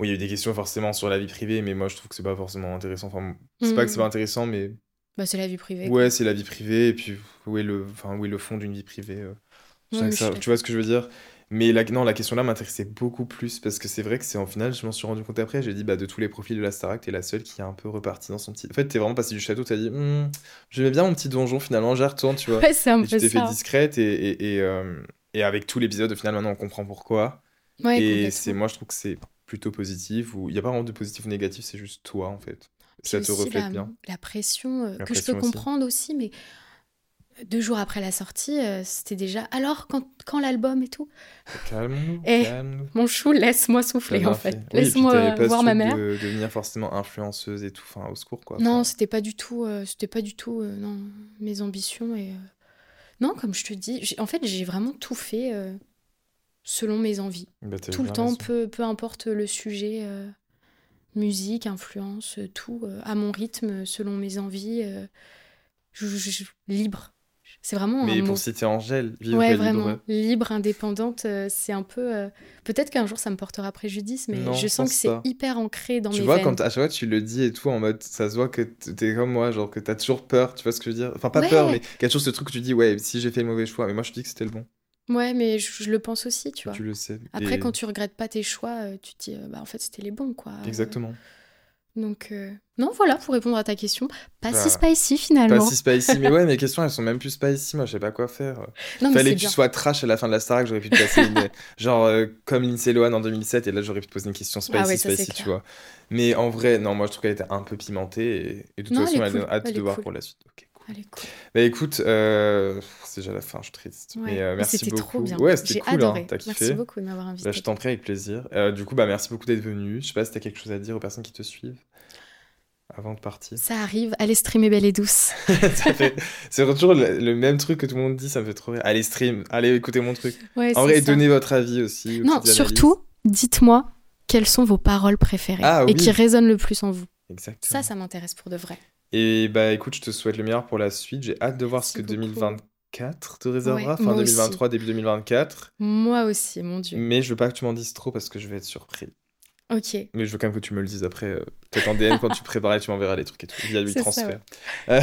S1: Bon, il y a eu des questions forcément sur la vie privée, mais moi, je trouve que c'est pas forcément intéressant. Enfin, c'est pas que c'est pas mmh. intéressant, mais.
S2: Bah, c'est la vie privée.
S1: Ouais, c'est la vie privée, et puis, où est le, enfin, où est le fond d'une vie privée euh, tu vois ce que je veux dire? Mais la, non, la question là m'intéressait beaucoup plus parce que c'est vrai que c'est en final, je m'en suis rendu compte après. J'ai dit, bah, de tous les profils de la Starac, t'es la seule qui est un peu repartie dans son petit. En fait, t'es vraiment passé du château, t'as dit, hm, j'aimais bien mon petit donjon, finalement, j'y retourne, tu vois.
S2: Ouais, c'est un
S1: et tu t'es fait discrète et, et, et, euh, et avec tout l'épisode, au final, maintenant, on comprend pourquoi. Ouais, et c'est moi, je trouve que c'est plutôt positif. Ou il n'y a pas vraiment de positif ou négatif, c'est juste toi, en fait. ça te reflète bien.
S2: La pression, euh, que je peux comprendre aussi, mais deux jours après la sortie, euh, c'était déjà alors quand, quand l'album et tout?
S1: Calme-nous.
S2: Eh, mon chou, laisse-moi souffler en fait. Laisse-moi voir ma mère.
S1: De devenir forcément influenceuse et tout, enfin au secours quoi.
S2: Non, c'était pas du tout, euh, c'était pas du tout, euh, non, mes ambitions et non, comme je te dis, en fait j'ai vraiment tout fait selon mes envies. Bah, tout le temps, peu, peu importe le sujet, musique, influence, tout à mon rythme, selon mes envies, libre. C'est vraiment.
S1: Mais pour citer Angèle,
S2: vivre ouais, vraiment. Libre. indépendante, euh, c'est un peu. Euh, peut-être qu'un jour ça me portera préjudice, mais je sens que c'est hyper ancré dans
S1: tu
S2: mes
S1: vois,
S2: veines.
S1: quand à chaque fois tu le dis et tout, en mode, ça se voit que t'es comme moi, genre que t'as toujours peur, tu vois ce que je veux dire? Enfin, pas peur, mais qu'il y a toujours ce truc que tu dis, ouais, si j'ai fait le mauvais choix, mais moi je dis que c'était le bon.
S2: Ouais, mais je, le pense aussi, tu vois.
S1: Tu le sais.
S2: Après, quand tu regrettes pas tes choix, euh, tu te dis, bah en fait, c'était les bons, quoi.
S1: Exactement.
S2: Donc, euh, non, voilà, pour répondre à ta question, pas si spicy finalement.
S1: Pas si spicy, mais ouais, mes questions, elles sont même plus spicy, moi, je sais pas quoi faire. Non, Fallait que tu sois trash à la fin de la Star j'aurais pu te passer une... genre euh, comme Lindsay Lohan en 2007, et là, j'aurais pu te poser une question spicy, ah spicy, tu vois. Mais en vrai, non, moi, je trouve qu'elle était un peu pimentée, et, de toute façon, elle, a hâte de voir pour la suite. Ok,
S2: Cool.
S1: Bah écoute, euh, c'est déjà la fin, je suis triste. mais merci beaucoup. C'était trop bien. Ouais, c'était cool, hein, kiffé.
S2: Merci beaucoup de m'avoir invité.
S1: Bah, je t'en prie avec plaisir. du coup, bah merci beaucoup d'être venu. Je sais pas si t'as quelque chose à dire aux personnes qui te suivent avant de partir
S2: Ça arrive, allez streamer Belle et Douce.
S1: c'est toujours le, même truc que tout le monde dit, ça me fait trop rire. Allez stream, allez écouter mon truc. en vrai, donnez votre avis aussi.
S2: Non, surtout, dites-moi quelles sont vos paroles préférées ah et qui résonnent le plus en vous.
S1: Exactement.
S2: Ça, ça m'intéresse pour de vrai.
S1: Et bah écoute, je te souhaite le meilleur pour la suite. J'ai hâte de voir ce que 2024 te réservera, fin 2023, début 2024.
S2: Moi aussi, mon Dieu.
S1: Mais je veux pas que tu m'en dises trop parce que je vais être surpris.
S2: Ok.
S1: Mais je veux quand même que tu me le dises après. Euh, peut-être en DM quand tu prépares, tu m'enverras les trucs et tout via lui transfert. Euh,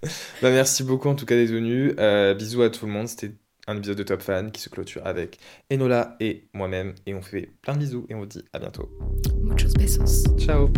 S1: bah, merci beaucoup en tout cas d'être venu. Euh, bisous à tout le monde. C'était un épisode de Top Fan qui se clôture avec Enola et moi-même. Et on fait plein de bisous et on vous dit à bientôt.
S2: Muchos besos.
S1: Ciao.